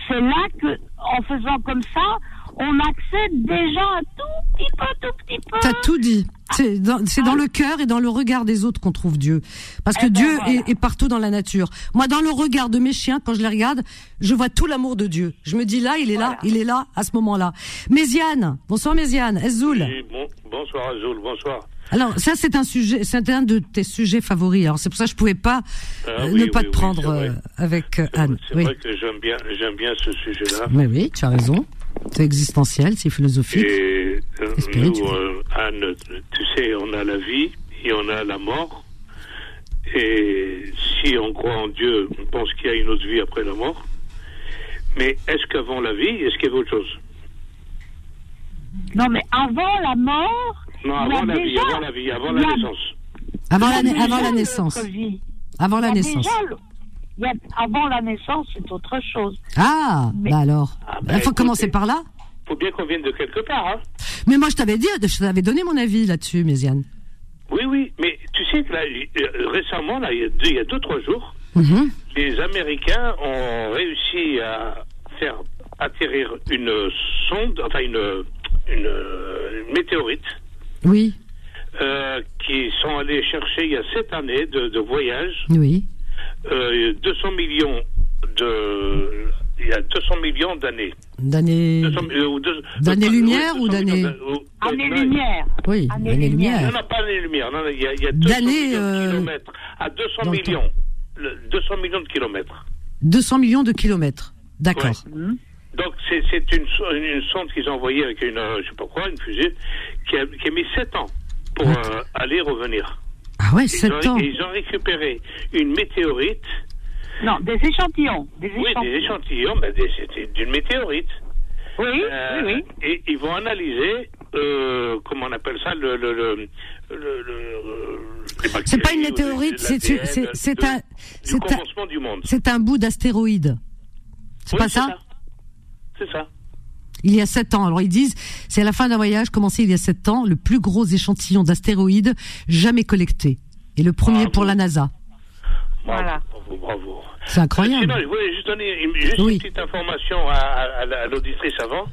c'est là que, en faisant comme ça, on accède déjà un tout petit peu, tout petit peu. T'as tout dit. C'est dans, c'est dans le cœur et dans le regard des autres qu'on trouve Dieu. Parce que Eh ben Dieu voilà. est, est partout dans la nature. Moi, dans le regard de mes chiens, quand je les regarde, je vois tout l'amour de Dieu. Je me dis là, il est là, il est là, à ce moment-là. Méziane, bonsoir Méziane, Ezoul. Oui, bon, bonsoir Azul, bonsoir. Alors ça, c'est un sujet, c'est un de tes sujets favoris. Alors c'est pour ça que je pouvais pas Ah euh, oui, ne pas oui, te oui, prendre euh, avec euh, Anne. c'est Oui. vrai que j'aime bien, j'aime bien ce sujet-là. Mais oui, tu as raison. C'est existentiel, c'est philosophique. Et euh, Et spirituel. nous, euh, Anne, tu sais, on a la vie et on a la mort. Et si on croit en Dieu, on pense qu'il y a une autre vie après la mort. Mais est-ce qu'avant la vie, est-ce qu'il y avait autre chose? Non, mais avant la mort, Non, a avant la vie, avant la vie, avant il y la a- naissance. Avant la, a na- déjà avant la une naissance. Avant la a naissance. Avant la naissance, c'est autre chose. Ah, Mais- bah alors. Ah, Il bah, faut écoutez. commencer par là. Faut bien qu'on vienne de quelque part, hein. Mais moi, je t'avais dit, je t'avais donné mon avis là-dessus, Méziane. Oui, oui, mais tu sais que là, euh, récemment, là, il y a deux, il trois jours, Mhm. les Américains ont réussi à faire atterrir une sonde, enfin une, une, une météorite, Oui, euh, qui sont allés chercher il y a sept années de, de voyage, oui. Euh, 200 millions de, il y a 200 millions d'années. D'années. 200 euh, ou deux- D'années-lumière oui, ou 200 millions d'années d'a- ou- Année non, lumière. Oui, Année-lumière. d'années-lumière. Non, non, pas années-lumière. Non, non, il y a, il y a 200 D'années, millions euh, de kilomètres. À 200 dans le millions. Le- 200 millions de kilomètres. 200 millions de kilomètres. D'accord. Donc, c'est c'est une, so- une sonde qu'ils ont envoyée avec une, euh, je sais pas quoi, une fusée, qui a, qui a mis 7 ans pour euh, aller et revenir. Ah ouais, Ils 7 ont, ans. ils ont récupéré une météorite, Non, des échantillons. Des oui, échantillons. des échantillons, ben, des- c'était d'une météorite. Oui, Euh, oui, oui. Et ils vont analyser, euh, comment on appelle ça, le, le, le, le, bactéries C'est pas une météorite, c'est un, du c'est un, commencement du monde. c'est un bout d'astéroïde. C'est Oui, pas ça, C'est ça. Il y a 7 ans. Alors ils disent, c'est à la fin d'un voyage commencé il y a 7 ans, le plus gros échantillon d'astéroïdes jamais collecté. Et le premier Bravo. pour la NASA. Bravo, Voilà. bravo, bravo. C'est incroyable. Sinon, je voulais juste donner une, juste Oui. une petite information à, à- à la- à l'auditrice avant,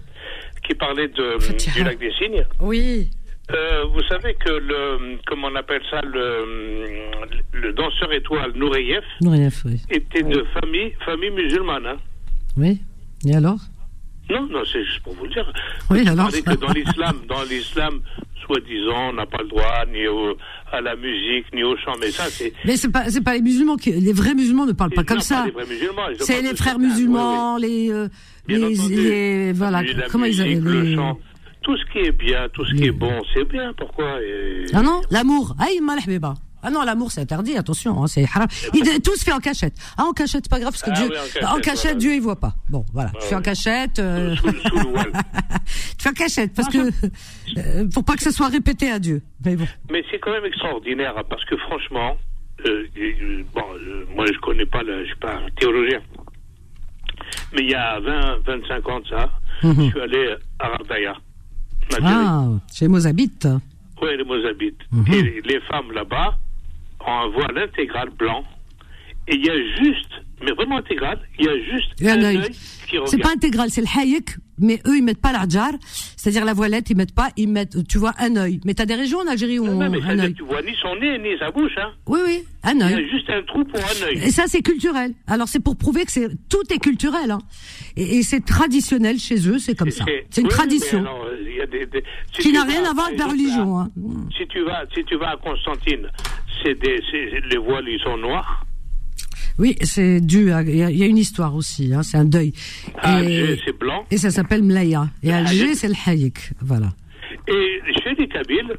qui parlait de, du lac des cygnes. Oui. Euh, vous savez que le, comment on appelle ça, le, le danseur étoile Noureyev Nourieff, oui. était de famille, famille musulmane. hein. Oui. Et alors? Non, non, c'est juste pour vous le dire. Oui, alors que dans l'islam, dans l'islam, soi-disant, on n'a pas le droit ni au- à la musique, ni au chant, mais ça, c'est. Mais c'est pas, c'est pas les musulmans qui, les vrais musulmans ne parlent pas comme ça. C'est les frères musulmans, les, euh, les, voilà, comment ils appellent le chant, tout ce qui est bien, tout ce qui est bon, c'est bien. Pourquoi Ah non, l'amour. Aïe, mal habiba. Ah non, l'amour c'est interdit, attention, hein, c'est haram. Il, tout se fait en cachette. Ah, en cachette, c'est pas grave parce que Ah Dieu, oui, en cachette, en cachette, voilà. Dieu il voit pas. Bon, voilà, Ah tu fais en cachette, euh, Sous, sous le voile. *laughs* tu fais en cachette parce que euh, pour pas que ça soit répété à Dieu. Mais bon, Mais c'est quand même extraordinaire hein, parce que franchement, euh, euh, bon, moi je connais pas, le, je suis pas un théologien, mais il y a 20, 25 ans de ça, Mhm. je suis allé à Algérie. ah, chez Mozabit. Oui, les Mozabites. Mhm. Et les femmes là-bas un voile intégral blanc. Et il y a juste, mais vraiment intégral, il y a juste y a un œil. œil qui C'est pas intégral, c'est le hayek, mais eux ils mettent pas l'adjar, c'est-à-dire la voilette, ils mettent pas, ils mettent, tu vois, un œil. Mais t'as des régions en Algérie où Non, on non, mais un œil. tu vois ni son nez, ni sa bouche. Hein. Oui, oui, un Il y œil. a juste un trou pour un œil. Et ça, c'est culturel. Alors, c'est pour prouver que c'est tout est culturel, hein. Et, et c'est traditionnel chez eux, c'est comme ça. C'est une oui, tradition alors, y a des- des- si qui n'a rien à voir avec la religion. Hein. Si tu vas, si tu vas à Constantine, des, les voiles ils sont noirs. Oui, c'est dû. à- Il y, a- une histoire aussi. Hein, c'est un deuil. Alger, c'est blanc. et ça s'appelle Mlaya. Et Alger, c'est le Hayek. Voilà. Et chez les Kabyles,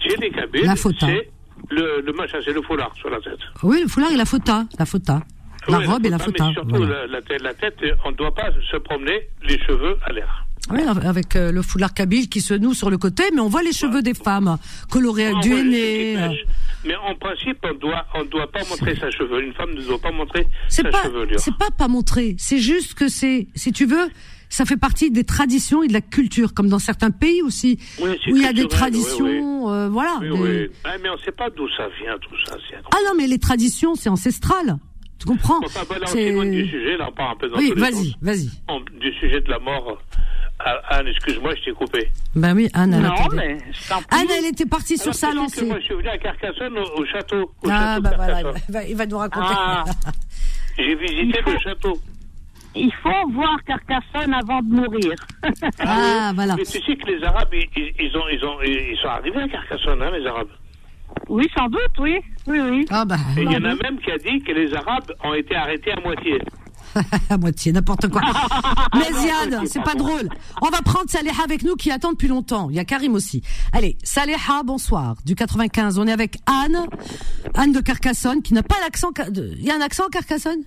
chez les Kabyles, La c'est le, le machin, c'est le foulard sur la tête. Oui, le foulard et la fota. La fota. La Oui, robe et la fota. Mais surtout voilà. la, la la tête, on ne doit pas se promener les cheveux à l'air. Oui, avec euh, le foulard kabyle qui se noue sur le côté, mais on voit les cheveux des femmes colorés On du qui pêchent. Mais en principe, on doit, on doit pas montrer sa chevelure. Une femme ne doit pas montrer C'est sa pas, chevelure. c'est pas pas montrer. C'est juste que c'est, si tu veux, ça fait partie des traditions et de la culture, comme dans certains pays aussi, Oui, où il y a des traditions, euh, voilà. Oui, des- oui. Ah, mais on ne sait pas d'où ça vient, tout ça. Ah non, mais les traditions, c'est ancestral. Tu comprends? Enfin, ben là, on du sujet, là, on part un peu dans Oui, vas-y, vas-y. Du sujet de la mort. Ah, Anne, excuse-moi, je t'ai coupé. Ben oui, Anne, elle Non, mais. Anne, elle était partie sur sa lancée. Moi, je suis venu à Carcassonne, au, au château. Au Ah, château bah voilà, il va, il nous raconter. Ah. J'ai visité le château. Il faut voir Carcassonne avant de mourir. Ah, voilà. Mais tu sais que les Arabes, ils, ils- ils ont, ils, ont, ils sont arrivés à Carcassonne, hein, les Arabes. oui, sans doute, oui. Oui, oui. Ah bah, Et il y en a même qui a dit que les Arabes ont été arrêtés à moitié. *laughs* à moitié, n'importe quoi. *laughs* Mais Ziad, c'est pas drôle. On va prendre Saléha avec nous qui attend depuis longtemps. Il y a Karim aussi. Allez, Saléha, bonsoir. Du 95, on est avec Anne. Anne de Carcassonne, qui n'a pas l'accent... Il y a un accent à Carcassonne?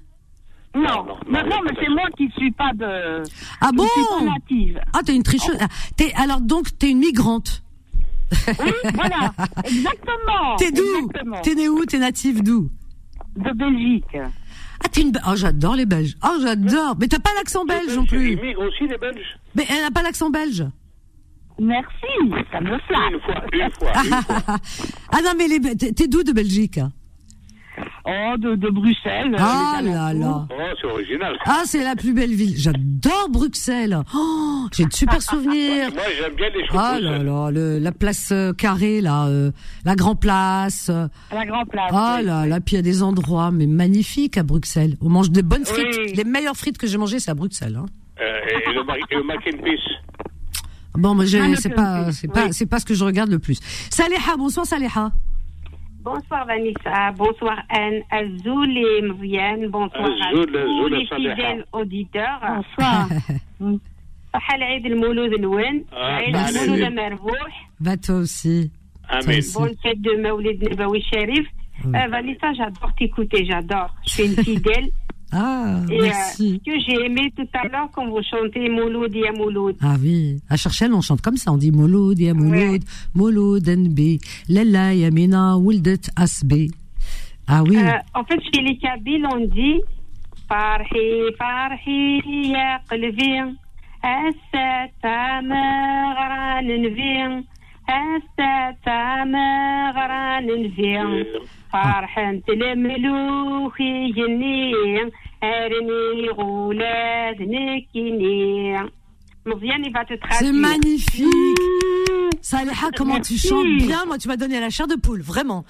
Non, non, non, mais c'est moi qui ne suis pas de. Ah bon suis pas native. Ah, t'es une tricheuse. Ah, t'es- alors donc, t'es une migrante. Oui, voilà, *laughs* exactement. T'es d'où? T'es né où? T'es native d'où? De Belgique. Ah, t'es une... Oh, j'adore les Belges. Oh, j'adore. Mais t'as pas l'accent belge non plus. Ils migrent aussi, les Belges Mais elle n'a pas l'accent belge. Merci, ça me flatte. Une fois, une fois, une fois. *laughs* ah non, mais les... T'es t'es d'où de Belgique Oh, de, de Bruxelles. euh, Ah là là. Oh, c'est original. Ah, c'est la plus belle ville. J'adore Bruxelles. Oh, j'ai de super *laughs* souvenirs. Moi, j'aime bien les choses. Ah là là, le, la place euh, carrée là, euh, la Grand Place. la Grand Place. Ah oui. là là, puis il y a des endroits mais magnifiques à Bruxelles. On mange des bonnes frites. Oui. Les meilleures frites que j'ai mangées, c'est à Bruxelles. Hein. Euh, et le, et le mac and peace. Bon, j'ai- Ah, c'est pas, oui. c'est pas, c'est pas ce que je regarde le plus. Saléha, bonsoir Saléha. Bonsoir Vanessa, bonsoir Anne, Azoul et Mriane, bonsoir à Azoul, tous Azoul, les Saliha. fidèles auditeurs. Bonsoir. صحة العيد المولود الون Ah, عيد bah, المولود allez. مربوح Bah toi aussi. Amen. aussi. bonne fête de Maoulid Nabawi Sharif. Oui. Euh, Vanessa, j'adore t'écouter, j'adore. Je suis une fidèle. Ah, et, euh, merci. Que j'ai aimé tout à l'heure quand vous chantez Mouloud et Ah oui, à Cherchel, on chante comme ça, on dit Mouloud et Mouloud, Mouloud NB, Lella Yamina Wildet Asbe. Ah oui. Euh, en fait, chez les Kabyles, on dit Farhi, Farhi, ya qalbi, Assata, Maran, هسه غران نبي فرحة الملوك يجني أرني غولاد نكيني مزيان il va te c'est traduire. magnifique. Saliha, comment tu Merci. chantes bien, moi tu m'as donné la chair de poule, vraiment.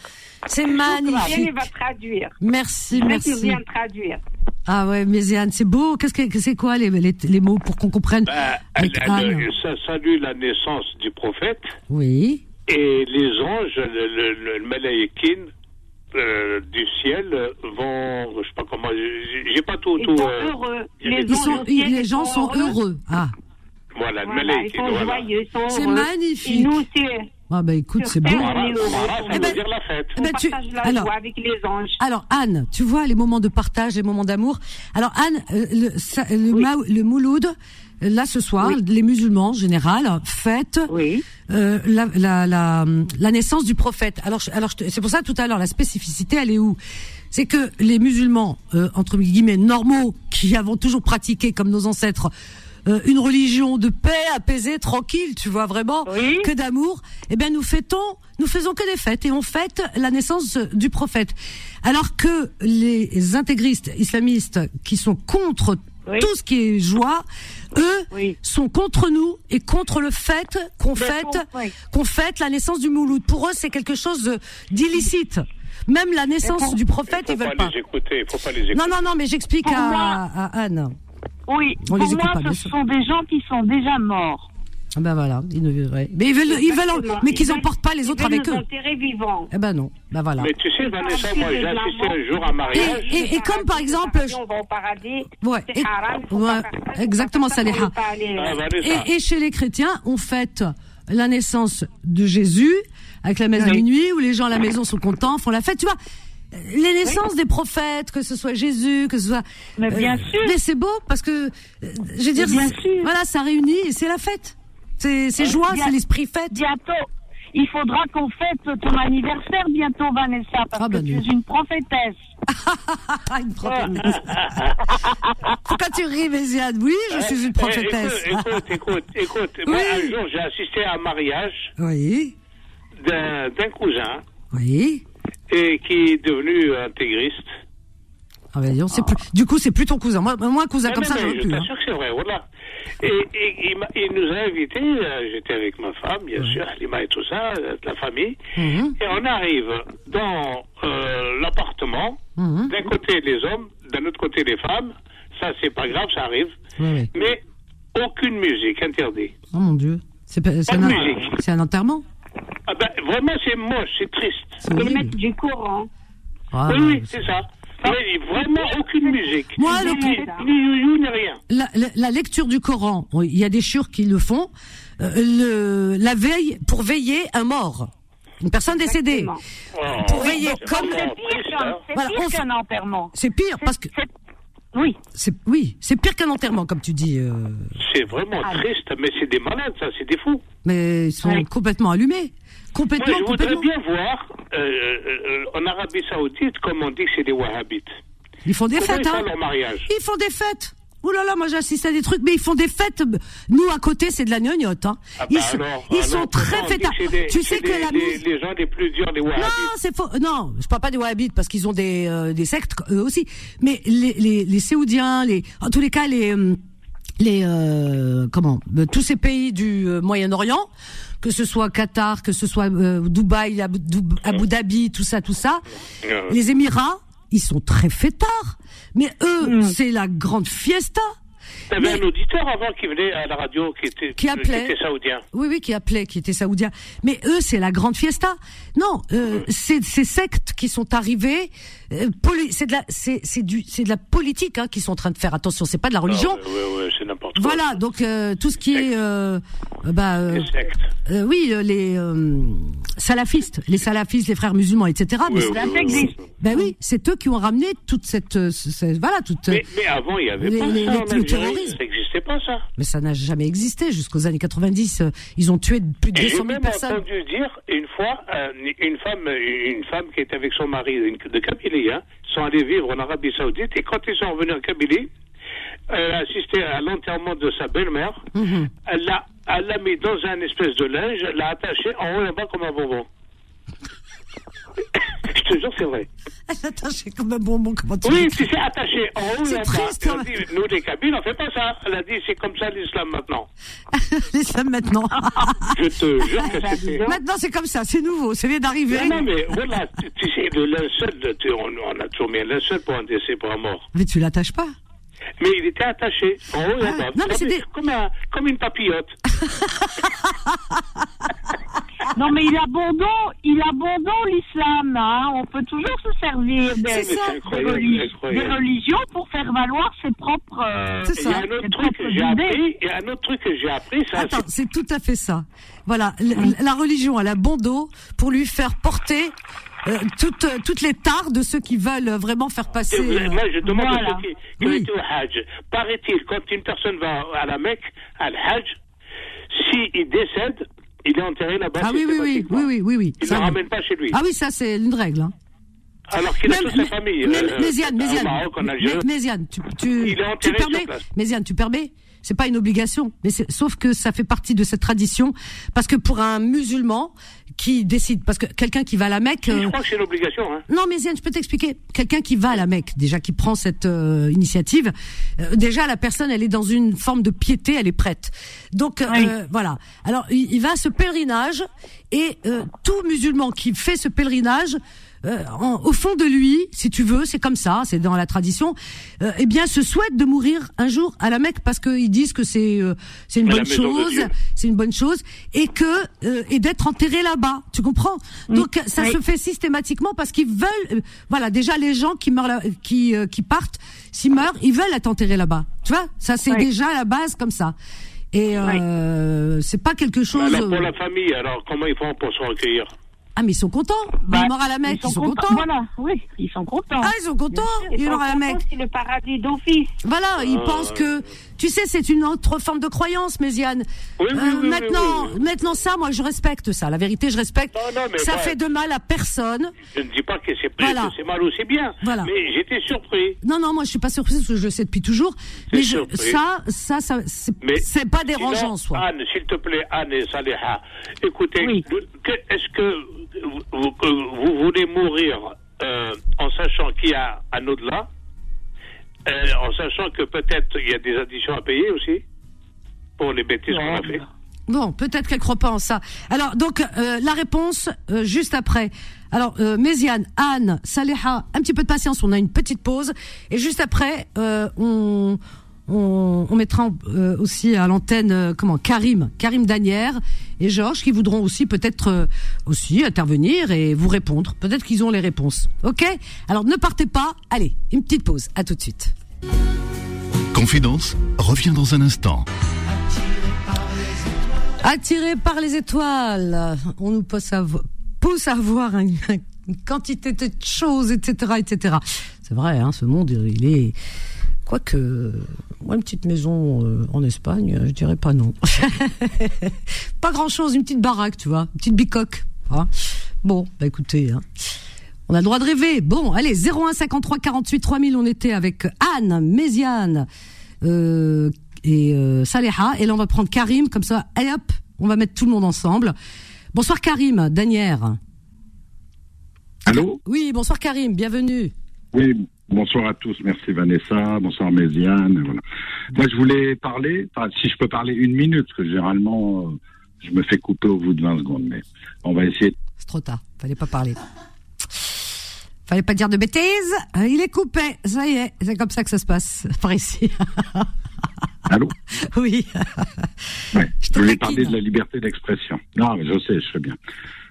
C'est Mziane, il magnifique. va traduire. Merci, Je vais merci. bien traduire. Ah ouais, Méziane, c'est beau. Qu'est-ce que c'est quoi les, les, les mots pour qu'on comprenne Bah, elle- ça salue la naissance du prophète Oui. et les anges, le, le, le, le malaïkin, euh, du ciel vont, je sais pas comment, j'ai pas tout, Ils tout. sont euh, heureux. Les Ils sont, les gens sont heureux. Ah, Voilà, le Voilà, ils sont voilà. joyeux, ils sont C'est heureux. magnifique. Et nous, c'est, ah bah écoute, c'est beau. Terre, Mara, on est heureux. Mara, ça Eh veut ben- dire la fête. Eh on ben, tu- partage la alors, joie avec les anges. Alors Anne, tu vois les moments de partage, les moments d'amour. Alors Anne, euh, le, ça- le, le Mouloud, euh, là ce soir, les musulmans en général fêtent Oui. euh, la, la, la, la naissance du prophète. Alors, je- alors je te- c'est pour ça tout à l'heure la spécificité, elle est où? C'est que les musulmans euh, entre guillemets normaux qui avons toujours pratiqué comme nos ancêtres euh, une religion de paix, apaisée, tranquille, tu vois vraiment, que d'amour, eh bien nous fêtons, nous faisons que des fêtes et on fête la naissance du prophète. Alors que les intégristes islamistes qui sont contre tout ce qui est joie, eux sont contre nous et contre le fait qu'on fête qu'on fête la naissance du Mouloud. Pour eux, c'est quelque chose d'illicite. Même la naissance du prophète, ils veulent pas. Les écouter, faut pas les écouter. Non, non, non, mais j'explique à, à Anne. Oui, On pour moi, pas, ce sont des gens qui sont déjà morts. Ah Ben voilà, ils ne, ouais. mais ils veulent, ils veulent, Exactement. mais qu'ils Ils veulent- emportent pas les ils autres avec eux. enterrer vivants. Eh ben non, ben voilà. Mais tu sais, Vanessa, moi j'ai de la assisté un jour à un mariage. Et, et comme par exemple, On va au paradis. Ouais, et- haram, ouais, pas exactement, Vanessa. et, et chez les chrétiens, on fête la naissance de Jésus avec la messe de Oui. minuit où les gens à la maison sont contents, font la fête, tu vois. Les naissances des prophètes, que ce soit Jésus, que ce soit. Mais bien Euh, sûr. Mais c'est beau parce que, euh, je veux dire, bien c'est- sûr. voilà, ça réunit et c'est la fête. C'est c'est joie, c'est l'esprit fête. Bientôt, il faudra qu'on fête ton anniversaire bientôt, Vanessa, parce Ah, bah, que tu non. es une prophétesse. Ah, *laughs* une prophétesse. *laughs* Pourquoi tu ris, Méziane Oui, je suis une prophétesse. Écoute, écoute, écoute, écoute. *laughs* Moi, Oui. un jour, j'ai assisté à un mariage Oui, d'un d'un cousin oui. Et qui est devenu intégriste. Ah ben, disons, c'est plus- du coup, c'est plus ton cousin. Moi, moi un cousin Non, comme non, ça, mais je plus. hein. que c'est vrai, voilà. Et, et il, nous a invités, euh, j'étais avec ma femme, bien sûr, Lima et tout ça, euh, la famille, Mhm. et on arrive dans euh, l'appartement, Mhm. d'un côté les hommes, d'un autre côté les femmes, ça c'est pas grave, ça arrive, mais aucune musique, interdit. Oh mon Dieu. C'est un, musique. un enterrement? Ah ben, vraiment c'est moche, c'est triste. Ils mettent du courant. Ah, oui, oui, c'est ça. Mais vraiment aucune musique. Moi, le ni, ni ni rien. la, la- la lecture du Coran, oui, il y a des churs qui le font, euh, le, la veille, pour veiller un mort, une personne décédée. Oh, Pour veiller comme- C'est pire qu'un Voilà, enterrement. C'est pire parce que Oui, c'est oui, c'est pire qu'un enterrement comme tu dis. euh, C'est vraiment Ah. triste, mais c'est des malades, ça, c'est des fous. mais ils sont Ouais. complètement allumés, Moi, complètement, je voudrais bien voir, euh, euh, en Arabie Saoudite, comme on dit c'est des wahhabites. Ils font des Comment fêtes, ils font hein. leur mariage Ils font des fêtes. Ouh là là, moi j'assiste à des trucs, mais ils font des fêtes. Nous à côté, c'est de la gnognotte. Hein. Ah bah ils sont, alors, ils alors, sont très fêtards. des- Tu sais que des- la les, musique. les gens les plus durs, Non, wahhabites. c'est faux. Non, je parle pas des wahhabites parce qu'ils ont des, euh, des sectes eux aussi. Mais les, les, les Séoudiens, les, en tous les cas, les, hum, les, euh, comment, euh, tous ces pays du euh, Moyen-Orient, que ce soit Qatar, que ce soit euh, Dubaï, Abu, Abu Dhabi, tout ça, tout ça, Euh, les Émirats, ils sont très fêtards. Mais eux, c'est la grande fiesta. T'avais mais- un auditeur avant qui venait à la radio qui était, Qui appelait. était saoudien. Oui, oui, qui appelait, qui était saoudien. Mais eux, c'est la grande fiesta. Non, euh, c'est ces sectes qui sont arrivées. euh, poli- c'est de la, c'est, c'est du, c'est de la politique hein, qui sont en train de faire. Attention, c'est pas de la religion. Oui, oui, oui, c'est n'importe quoi. Voilà, donc euh, tout ce qui est, euh, bah, euh, euh, oui, euh, les euh, salafistes, les salafistes, les frères musulmans, etc. Oui, mais oui, ben oui, c'est eux qui ont ramené toute cette, euh, ce- ce- voilà, toute. Mais, mais avant, il n'y avait les- pas les- ça les- le terrorisme. Ça n'existait pas, ça. Mais ça n'a jamais existé jusqu'aux années 90. euh, Ils ont tué plus de Et 200 j'ai 000 même personnes. entendu dire une fois une femme une femme qui était avec son mari de Kabylie hein, sont allés vivre en Arabie Saoudite et quand ils sont revenus en Kabylie elle a assisté à l'enterrement de sa belle-mère Mhm. elle l'a elle l'a mis dans un espèce de linge elle l'a attaché en haut et en bas comme un bonbon *coughs* je te jure c'est vrai Attends, j'ai comme un bonbon, comment tu oui tu sais attaché en haut et C'est en bas elle a hein. dit nous les Kabyles on fait pas ça elle a dit c'est comme ça l'islam maintenant *laughs* L'islam maintenant. *laughs* je te jure que dis c'était donc. maintenant, c'est comme ça, c'est nouveau, ça vient d'arriver. Non, non, mais voilà, tu, sais, le linceul, on a toujours mis un linceul pour un décès, pour un mort. Mais tu l'attaches pas. Mais il était attaché, en haut et en Ah, bas. non, mais comme, des- comme, un- comme une papillote. *laughs* Non, mais il abandonne, il abandonne l'islam, hein. On peut toujours se servir des, C'est ça. C'est des, incroyable, relig- incroyable. des religions pour faire valoir ses propres. euh, C'est Il y a ça. un autre truc que j'ai appris, il y a un autre truc que j'ai appris, ça, Attends, c'est tout à fait ça. Voilà, l- la religion, elle a bon dos pour lui faire porter euh, toutes, euh, toutes les tares de ceux qui veulent vraiment faire passer. euh, moi, je demande voilà. à ceux qui, qui Oui. été au Hajj. Paraît-il, quand une personne va à la Mecque, à Hajj, s'il décède, il est enterré là-bas. Ah oui, oui, oui, oui, oui, oui, oui. Il ne le ramène pas chez lui. Ah oui, ça c'est une règle. Hein. Alors qu'il a toute sa famille. euh, Méziane, Méziane, tu, tu, Il est tu permets, sur place. Méziane, tu permets c'est pas une obligation, mais c'est- sauf que ça fait partie de cette tradition parce que pour un musulman qui décide, parce que quelqu'un qui va à la Mecque, Je euh, crois que c'est une obligation. Hein. non, mais Ziane, je peux t'expliquer. Quelqu'un qui va à la Mecque, déjà qui prend cette euh, initiative, euh, déjà la personne, elle est dans une forme de piété, elle est prête. Donc euh, voilà. Alors il, il va à ce pèlerinage et euh, tout musulman qui fait ce pèlerinage. Euh, en- au fond de lui, si tu veux, c'est comme ça, c'est dans la tradition. euh, eh bien, se souhaite de mourir un jour à la Mecque parce qu'ils disent que c'est euh, c'est une À bonne chose, c'est une bonne chose, et que euh, et d'être enterré là-bas. Tu comprends? Donc ça Oui. se fait systématiquement parce qu'ils veulent euh, voilà déjà les gens qui meurent là- qui euh, qui partent s'ils meurent ils veulent être enterrés là-bas tu vois? Ça c'est Oui. déjà la base comme ça et euh, c'est pas quelque chose Alors pour la famille, alors comment ils font pour se recueillir? Ah mais ils sont contents Bah, ils meurent à la Mecque ils sont, contents, Voilà, oui, ils sont contents. ah ils sont contents ils sont meurent à la contents, Mecque C'est le paradis d'office. voilà ils Ah, pensent que tu sais c'est une autre forme de croyance Méziane Oui, oui, Euh, oui, oui, maintenant oui, oui. maintenant ça moi je respecte ça la vérité je respecte Non, non, mais ça fait de mal à personne Je ne dis pas que c'est Voilà. que c'est mal ou c'est bien, Voilà. mais j'étais surpris. Non, non, moi je suis pas surprise parce que je le sais depuis toujours. C'est Mais je, surpris. ça, ça, ça, c'est Mais c'est pas dérangeant Sinon, en soi. Anne, s'il te plaît, Anne et Saleha, écoutez, est-ce que vous, vous- que vous voulez mourir euh, en sachant qu'il y a un au-delà, euh, en sachant que peut-être il y a des additions à payer aussi pour les bêtises qu'on a fait Bon, peut-être qu'elle croit pas en ça. Alors, donc, euh, la réponse, euh, juste après. Alors, euh, Méziane, Anne, Saléha, un petit peu de patience, on a une petite pause. Et juste après, on, on, on mettra euh, aussi à l'antenne, euh, comment, Karim, Karim Danière et Georges, qui voudront aussi peut-être euh, aussi intervenir et vous répondre. Peut-être qu'ils ont les réponses. OK? Alors, ne partez pas. Allez, une petite pause. À tout de suite. Confidence revient dans un instant. Attiré par les étoiles, on nous pousse à, vo- pousse à voir une, une quantité de choses, etc., etc. C'est vrai, hein, ce monde, il est. Quoique, moi, une petite maison euh, en Espagne, je dirais pas non. *laughs* pas grand chose, une petite baraque, tu vois, une petite bicoque. hein. Bon, bah écoutez, hein. on a le droit de rêver. Bon, allez, 01 53 48 3000, on était avec Anne, Méziane, euh, et euh, Saléha. Et là, on va prendre Karim, comme ça, allez hop, on va mettre tout le monde ensemble. Bonsoir Karim, Danière. Allô? Oui, bonsoir Karim, bienvenue. Oui, bonsoir à tous. Merci Vanessa, bonsoir Méziane. Voilà. Moi, je voulais parler, enfin, si je peux parler une minute, parce que généralement, euh, je me fais couper au bout de 20 secondes, mais on va essayer. C'est trop tard, fallait pas parler. Fallait pas dire de bêtises. Euh, Il est coupé, ça y est, c'est comme ça que ça se passe *laughs* par ici. Allô? Oui. Ouais, Je voulais parler de la liberté d'expression. Non, mais je sais, je sais bien.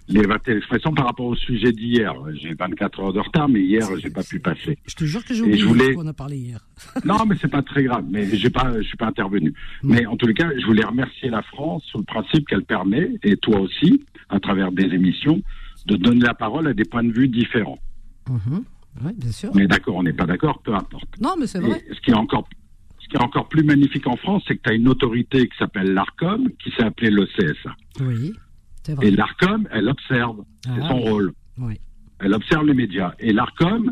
Liberté d'expression par rapport au sujet d'hier. J'ai 24 heures de retard, mais hier, j'ai pas pu passer. Je te jure que j'ai oublié je voulais- de quoi on a parlé hier. *laughs* Non, mais c'est pas très grave. Mais j'ai pas, je suis pas intervenu. Mais en tous les cas, je voulais remercier la France sur le principe qu'elle permet, et toi aussi, à travers des émissions, de donner la parole à des points de vue différents. Mhm. Oui, bien sûr. On est d'accord, on n'est pas d'accord, peu importe. Non, mais c'est vrai. Et ce qui est encore, ce qui est encore plus magnifique en France, c'est que tu as une autorité qui s'appelle l'ARCOM, qui s'est appelée le CSA. Oui. Et l'ARCOM, elle observe. C'est Ah, son oui. rôle. Oui. Elle observe les médias. Et l'ARCOM,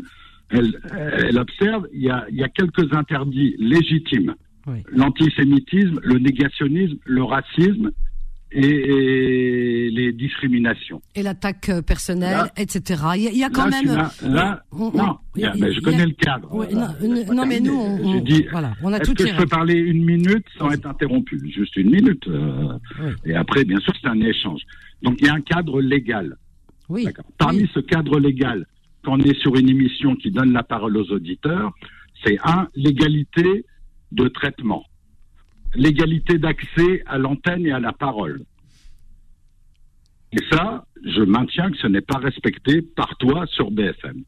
elle, elle observe, il y a, il y a quelques interdits légitimes. Oui. L'antisémitisme, le négationnisme, le racisme et, et les discriminations. Et l'attaque euh, personnelle, Là- etc. Il y a, il y a quand là, même. là, on- on- non, a- mais je a- connais le cadre. Voilà, non, laisse-moi non, mais nous, on- dis, voilà, on a Est-ce que je peux parler une minute sans être interrompu? Juste une minute. euh, Oui. Et après, bien sûr, c'est un échange. Donc, il y a un cadre légal. Oui. D'accord. Parmi Oui. ce cadre légal, quand on est sur une émission qui donne la parole aux auditeurs, c'est un, l'égalité de traitement, l'égalité d'accès à l'antenne et à la parole. Et ça, je maintiens que ce n'est pas respecté par toi sur BFM.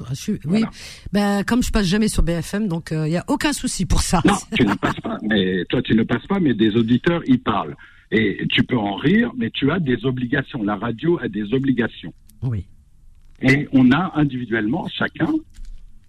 Oui. Voilà. Ben, comme je passe jamais sur BFM, donc il n'y a aucun souci pour ça. Non, tu ne passes pas, mais toi tu ne passes pas, mais des auditeurs y parlent. Et tu peux en rire, mais tu as des obligations. La radio a des obligations. Oui. Et on a individuellement, chacun,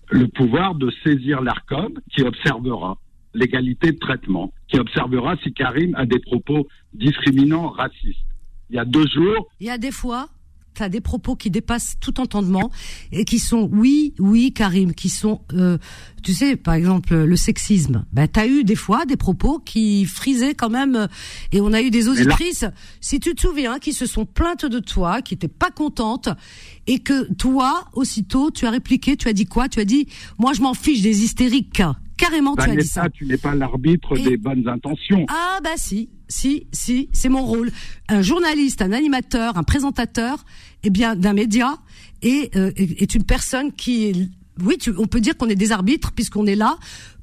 le pouvoir de saisir l'ARCOM qui observera l'égalité de traitement, qui observera si Karim a des propos discriminants, racistes. Il y a deux jours, Il y a des fois, tu as des propos qui dépassent tout entendement et qui sont, oui, oui, Karim, qui sont, euh, tu sais, par exemple, le sexisme. Ben, tu as eu des fois des propos qui frisaient quand même, euh, et on a eu des auditrices, si tu te souviens, qui se sont plaintes de toi, qui étaient pas contentes, et que toi, aussitôt, tu as répliqué, tu as dit quoi? Tu as dit, moi je m'en fiche des hystériques. Carrément, tu as dit ça. Tu n'es pas l'arbitre Et- des bonnes intentions. Ah bah si, si, si, c'est mon rôle. Un journaliste, un animateur, un présentateur, eh bien d'un média est, euh, est une personne qui est, oui, tu- on peut dire qu'on est des arbitres puisqu'on est là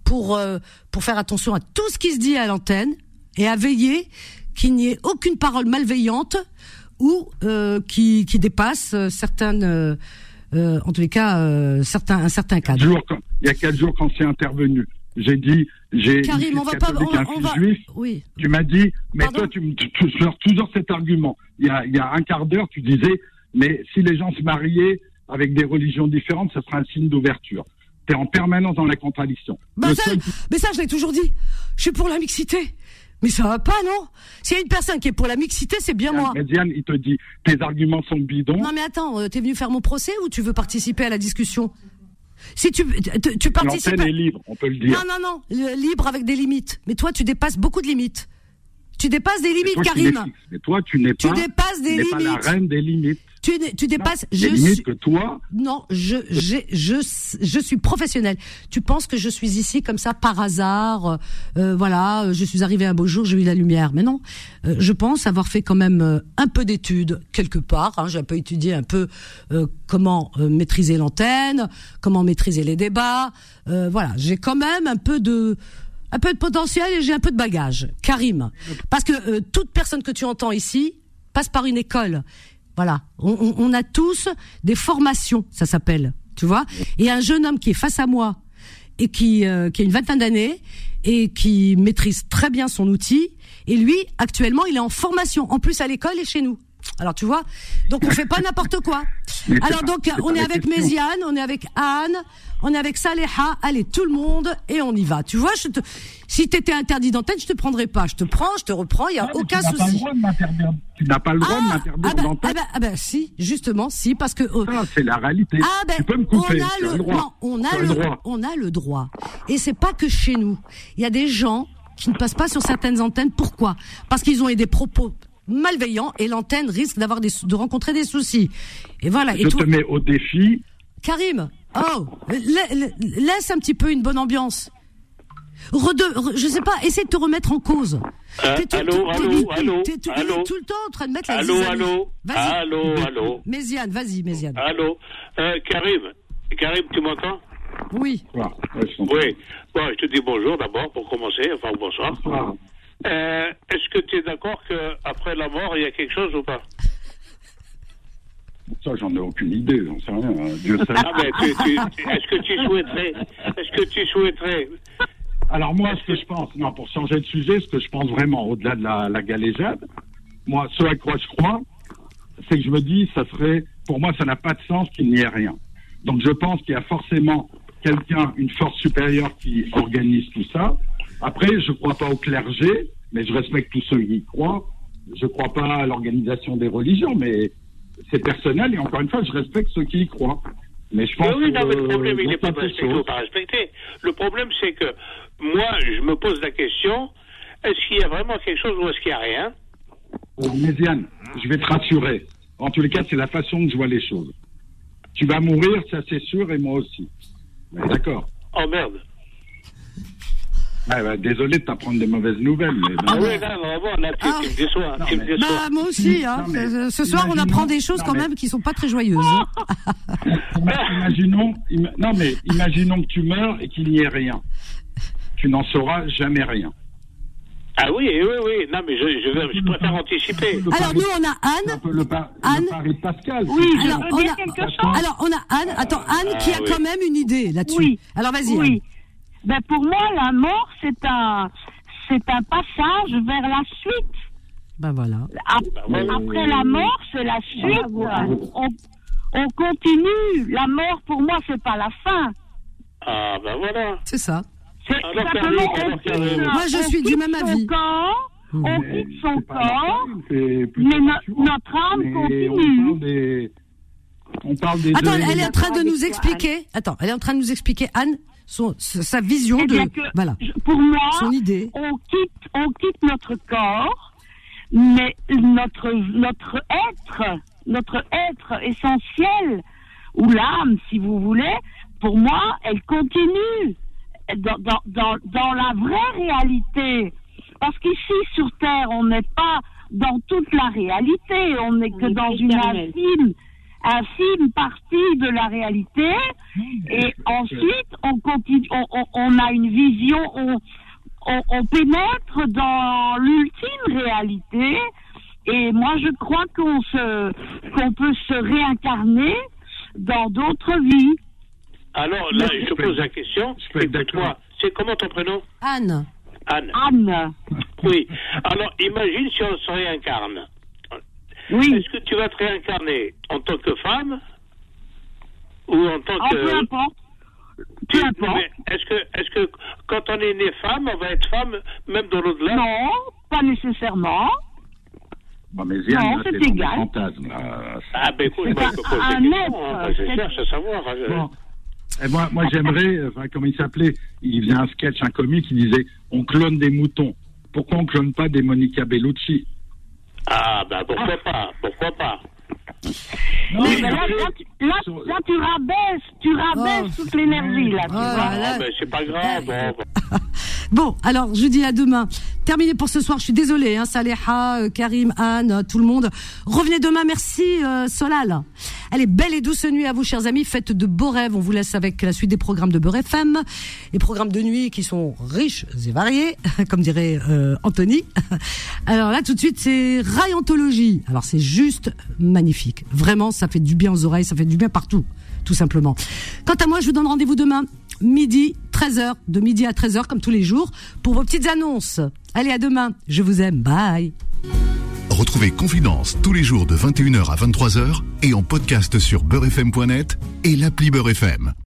pour euh, pour faire attention à tout ce qui se dit à l'antenne et à veiller qu'il n'y ait aucune parole malveillante ou euh, qui qui dépasse euh, certaines, euh, en tous les cas, euh, certains un certain cadre. Jours, quand- il y a quatre jours, quand c'est intervenu, j'ai dit, j'ai Karim, on va pas, on, un on fils va, juif. oui. Tu m'as dit, mais Pardon toi, tu me tu, tu sors toujours cet argument. Il y a, il y a un quart d'heure, tu disais, mais si les gens se mariaient avec des religions différentes, ce serait un signe d'ouverture. Tu es en permanence dans la contradiction. Bah ça, seul- mais ça, je l'ai toujours dit. Je suis pour la mixité. Mais ça va pas, non S'il y a une personne qui est pour la mixité, c'est bien moi. Mais Diane, il te dit, tes arguments sont bidons. Non mais attends, euh, t'es venu faire mon procès ou tu veux participer à la discussion Si tu, tu, tu participes... L'antenne à- est libre, on peut le dire. Non, non, non, libre avec des limites. Mais toi, tu dépasses beaucoup de limites. Tu dépasses des Mais limites, toi, Karim. Mais toi, tu n'es Tu pas, dépasses des tu n'es pas la reine des limites. Tu, tu dépasses... Des je suis... que toi, Non, je, j'ai- je, je suis professionnel. Tu penses que je suis ici comme ça par hasard euh, Voilà, je suis arrivé un beau jour, j'ai eu la lumière. Mais non, euh, je pense avoir fait quand même euh, un peu d'études quelque part. Hein, j'ai un peu étudié un peu euh, comment euh, maîtriser l'antenne, comment maîtriser les débats. Euh, voilà, j'ai quand même un peu de un peu de potentiel et j'ai un peu de bagage. Karim, parce que euh, toute personne que tu entends ici passe par une école. Voilà, on, a tous des formations, ça s'appelle, tu vois. Et un jeune homme qui est face à moi et qui, euh, qui a une vingtaine d'années et qui maîtrise très bien son outil. Et lui, actuellement, il est en formation, en plus à l'école et chez nous. Alors tu vois, donc on fait pas n'importe quoi. Alors donc on est avec question. Méziane, on est avec Anne, on est avec Saléha, allez tout le monde et on y va. Tu vois, je te, si t'étais interdit d'antenne, je te prendrais pas. Je te prends, je te reprends, il y a Ah, aucun tu n'as pas le souci. droit de m'interdire. Tu n'as pas le droit de m'interdire ah ben, d'entendre. ah ben, ah ben, si, justement, si, parce que euh, Ça, c'est la réalité. ah ben, tu peux me on a le, droit. non, on a Tu as le, droit. on a le droit. Et c'est pas que chez nous. Il y a des gens qui ne passent pas sur certaines antennes. Pourquoi? Parce qu'ils ont eu des propos malveillants et l'antenne risque d'avoir des, de rencontrer des soucis. Et voilà. Je et te mets au défi. Karim, oh, la- la- laisse un petit peu une bonne ambiance. Rede, re- je sais pas, essaie de te remettre en cause. Euh, T'es tout- allô, t'es- allô, t'es- allô, t'es tout- allô. tout le temps en train de mettre la Allô, zizanie. allô, Vas-y. allô, allô, Méziane, vas-y, Méziane. allô. Euh, Karim, Karim, tu m'entends? Oui. T'entends. Oui. Bon, je te dis bonjour d'abord pour commencer, enfin bonsoir. Bonsoir. Euh, Est-ce que tu es d'accord qu'après la mort, il y a quelque chose ou pas? Ça, j'en ai aucune idée. J'en sais rien. hein. Dieu sait. Ah ben, est-ce que tu souhaiterais, est-ce que tu souhaiterais, Alors moi, ce que je pense, non, pour changer de sujet, ce que je pense vraiment, au-delà de la, la galéjade, moi, ce à quoi je crois, c'est que je me dis, ça serait, pour moi, ça n'a pas de sens qu'il n'y ait rien. Donc je pense qu'il y a forcément quelqu'un, une force supérieure qui organise tout ça. Après, je crois pas au clergé, mais je respecte tous ceux qui y croient. Je crois pas à l'organisation des religions, mais c'est personnel et encore une fois, je respecte ceux qui y croient. Mais je pense Oui, oui, non, mais le problème, il n'est pas ou chose. pas. Le problème, c'est que moi, je me pose la question est-ce qu'il y a vraiment quelque chose ou est-ce qu'il n'y a rien? Méziane, je vais te rassurer. En tous les cas, c'est la façon que je vois les choses. Tu vas mourir, ça c'est sûr, et moi aussi. D'accord. Oh merde. Ouais, ouais, désolé de t'apprendre des mauvaises nouvelles, mais Ah bon. oui, là, vraiment, là, tu, Ah. tu me déçois. Non, tu me mais- déçois. Bah moi aussi, hein. Non, mais Ce- soir on imaginons- apprend des choses non, quand mais- même qui sont pas très joyeuses. Ima- *laughs* imaginons, ima- non mais imaginons que tu meurs et qu'il n'y ait rien. Tu n'en sauras jamais rien. Ah oui, oui, oui. Non, mais je, je, je préfère anticiper. Alors nous on a Anne. le, par- Anne le pari de Pascal. Oui, Alors, veux on a-. Alors on a Anne. Attends Anne qui a Ah, oui. quand même une idée là-dessus. Oui. Alors vas-y. Anne. Ben pour moi, la mort, c'est un, c'est un passage vers la suite. Ben voilà. Ap- voilà. Après la mort, c'est la suite. On, on continue. La mort, pour moi, c'est pas la fin. Ah, ben voilà. C'est ça. C'est Alors, simplement on quitte. Moi, je on suis du même son avis. corps Mmh. On Mais quitte son corps, mais no- notre âme Mais continue. On parle des, on parle des Attends, deux elle est en train de nous expliquer. Attends, elle est en train de nous expliquer Anne son, sa vision Eh de que, voilà pour moi, son idée. on quitte, on quitte notre corps, mais notre, notre être, notre être essentiel, ou l'âme, si vous voulez, pour moi, elle continue dans, dans, dans, dans la vraie réalité. Parce qu'ici, sur Terre, on n'est pas dans toute la réalité, on n'est que dans une éternel. Infime, infime partie de la réalité. Et ensuite, on continue, on, on, on a une vision, on, on, on pénètre dans l'ultime réalité. Et moi, je crois qu'on se, qu'on peut se réincarner dans d'autres vies. Alors là, je pose la question. Je peux être d'accord. Écoute-moi, c'est comment ton prénom Anne. Anne. Anne, Oui. Alors, imagine si on se réincarne. Oui. Est-ce que tu vas te réincarner en tant que femme ou en tant Ah, peu que... importe. Peu importe. Est-ce que, est-ce que quand on est né femme, on va être femme même dans l'au-delà? Non, pas nécessairement. Bon, mais Non, c'est égal. fantasmes, là. Ah ben écoute, C'est moi, un- je me pose un des questions, hein, je c'est- cherche à savoir. hein, je- Bon. Et moi, moi j'aimerais, enfin, comment il s'appelait? Il faisait un sketch, un comique, il disait on clone des moutons. Pourquoi on clone pas des Monica Bellucci? Ah ben pourquoi pas, pourquoi pas. Non, Mais mais là, là, tu- là, là, tu rabaisses, tu rabaisses Oh. toute l'énergie, là, tu Oh vois. là là. Ah ben c'est pas grave. bon, bon. *laughs* Bon, alors je dis à demain. Terminé pour ce soir. Je suis désolée, hein, Saléha, euh, Karim, Anne, euh, tout le monde. Revenez demain. Merci euh, Solal. Allez, belle et douce nuit à vous, chers amis. Faites de beaux rêves. On vous laisse avec la suite des programmes de Beurre FM, les programmes de nuit qui sont riches et variés, *laughs* comme dirait euh, Anthony. *laughs* Alors là, tout de suite, c'est Rayontologie. Alors c'est juste magnifique. Vraiment, ça fait du bien aux oreilles, ça fait du bien partout, tout simplement. Quant à moi, je vous donne rendez-vous demain midi 13h, de midi à 13h comme tous les jours pour vos petites annonces. Allez, à demain. Je vous aime. Bye. Retrouvez Confidence tous les jours de 21h à 23h et en podcast sur beurrefm.net et l'appli Beurre FM.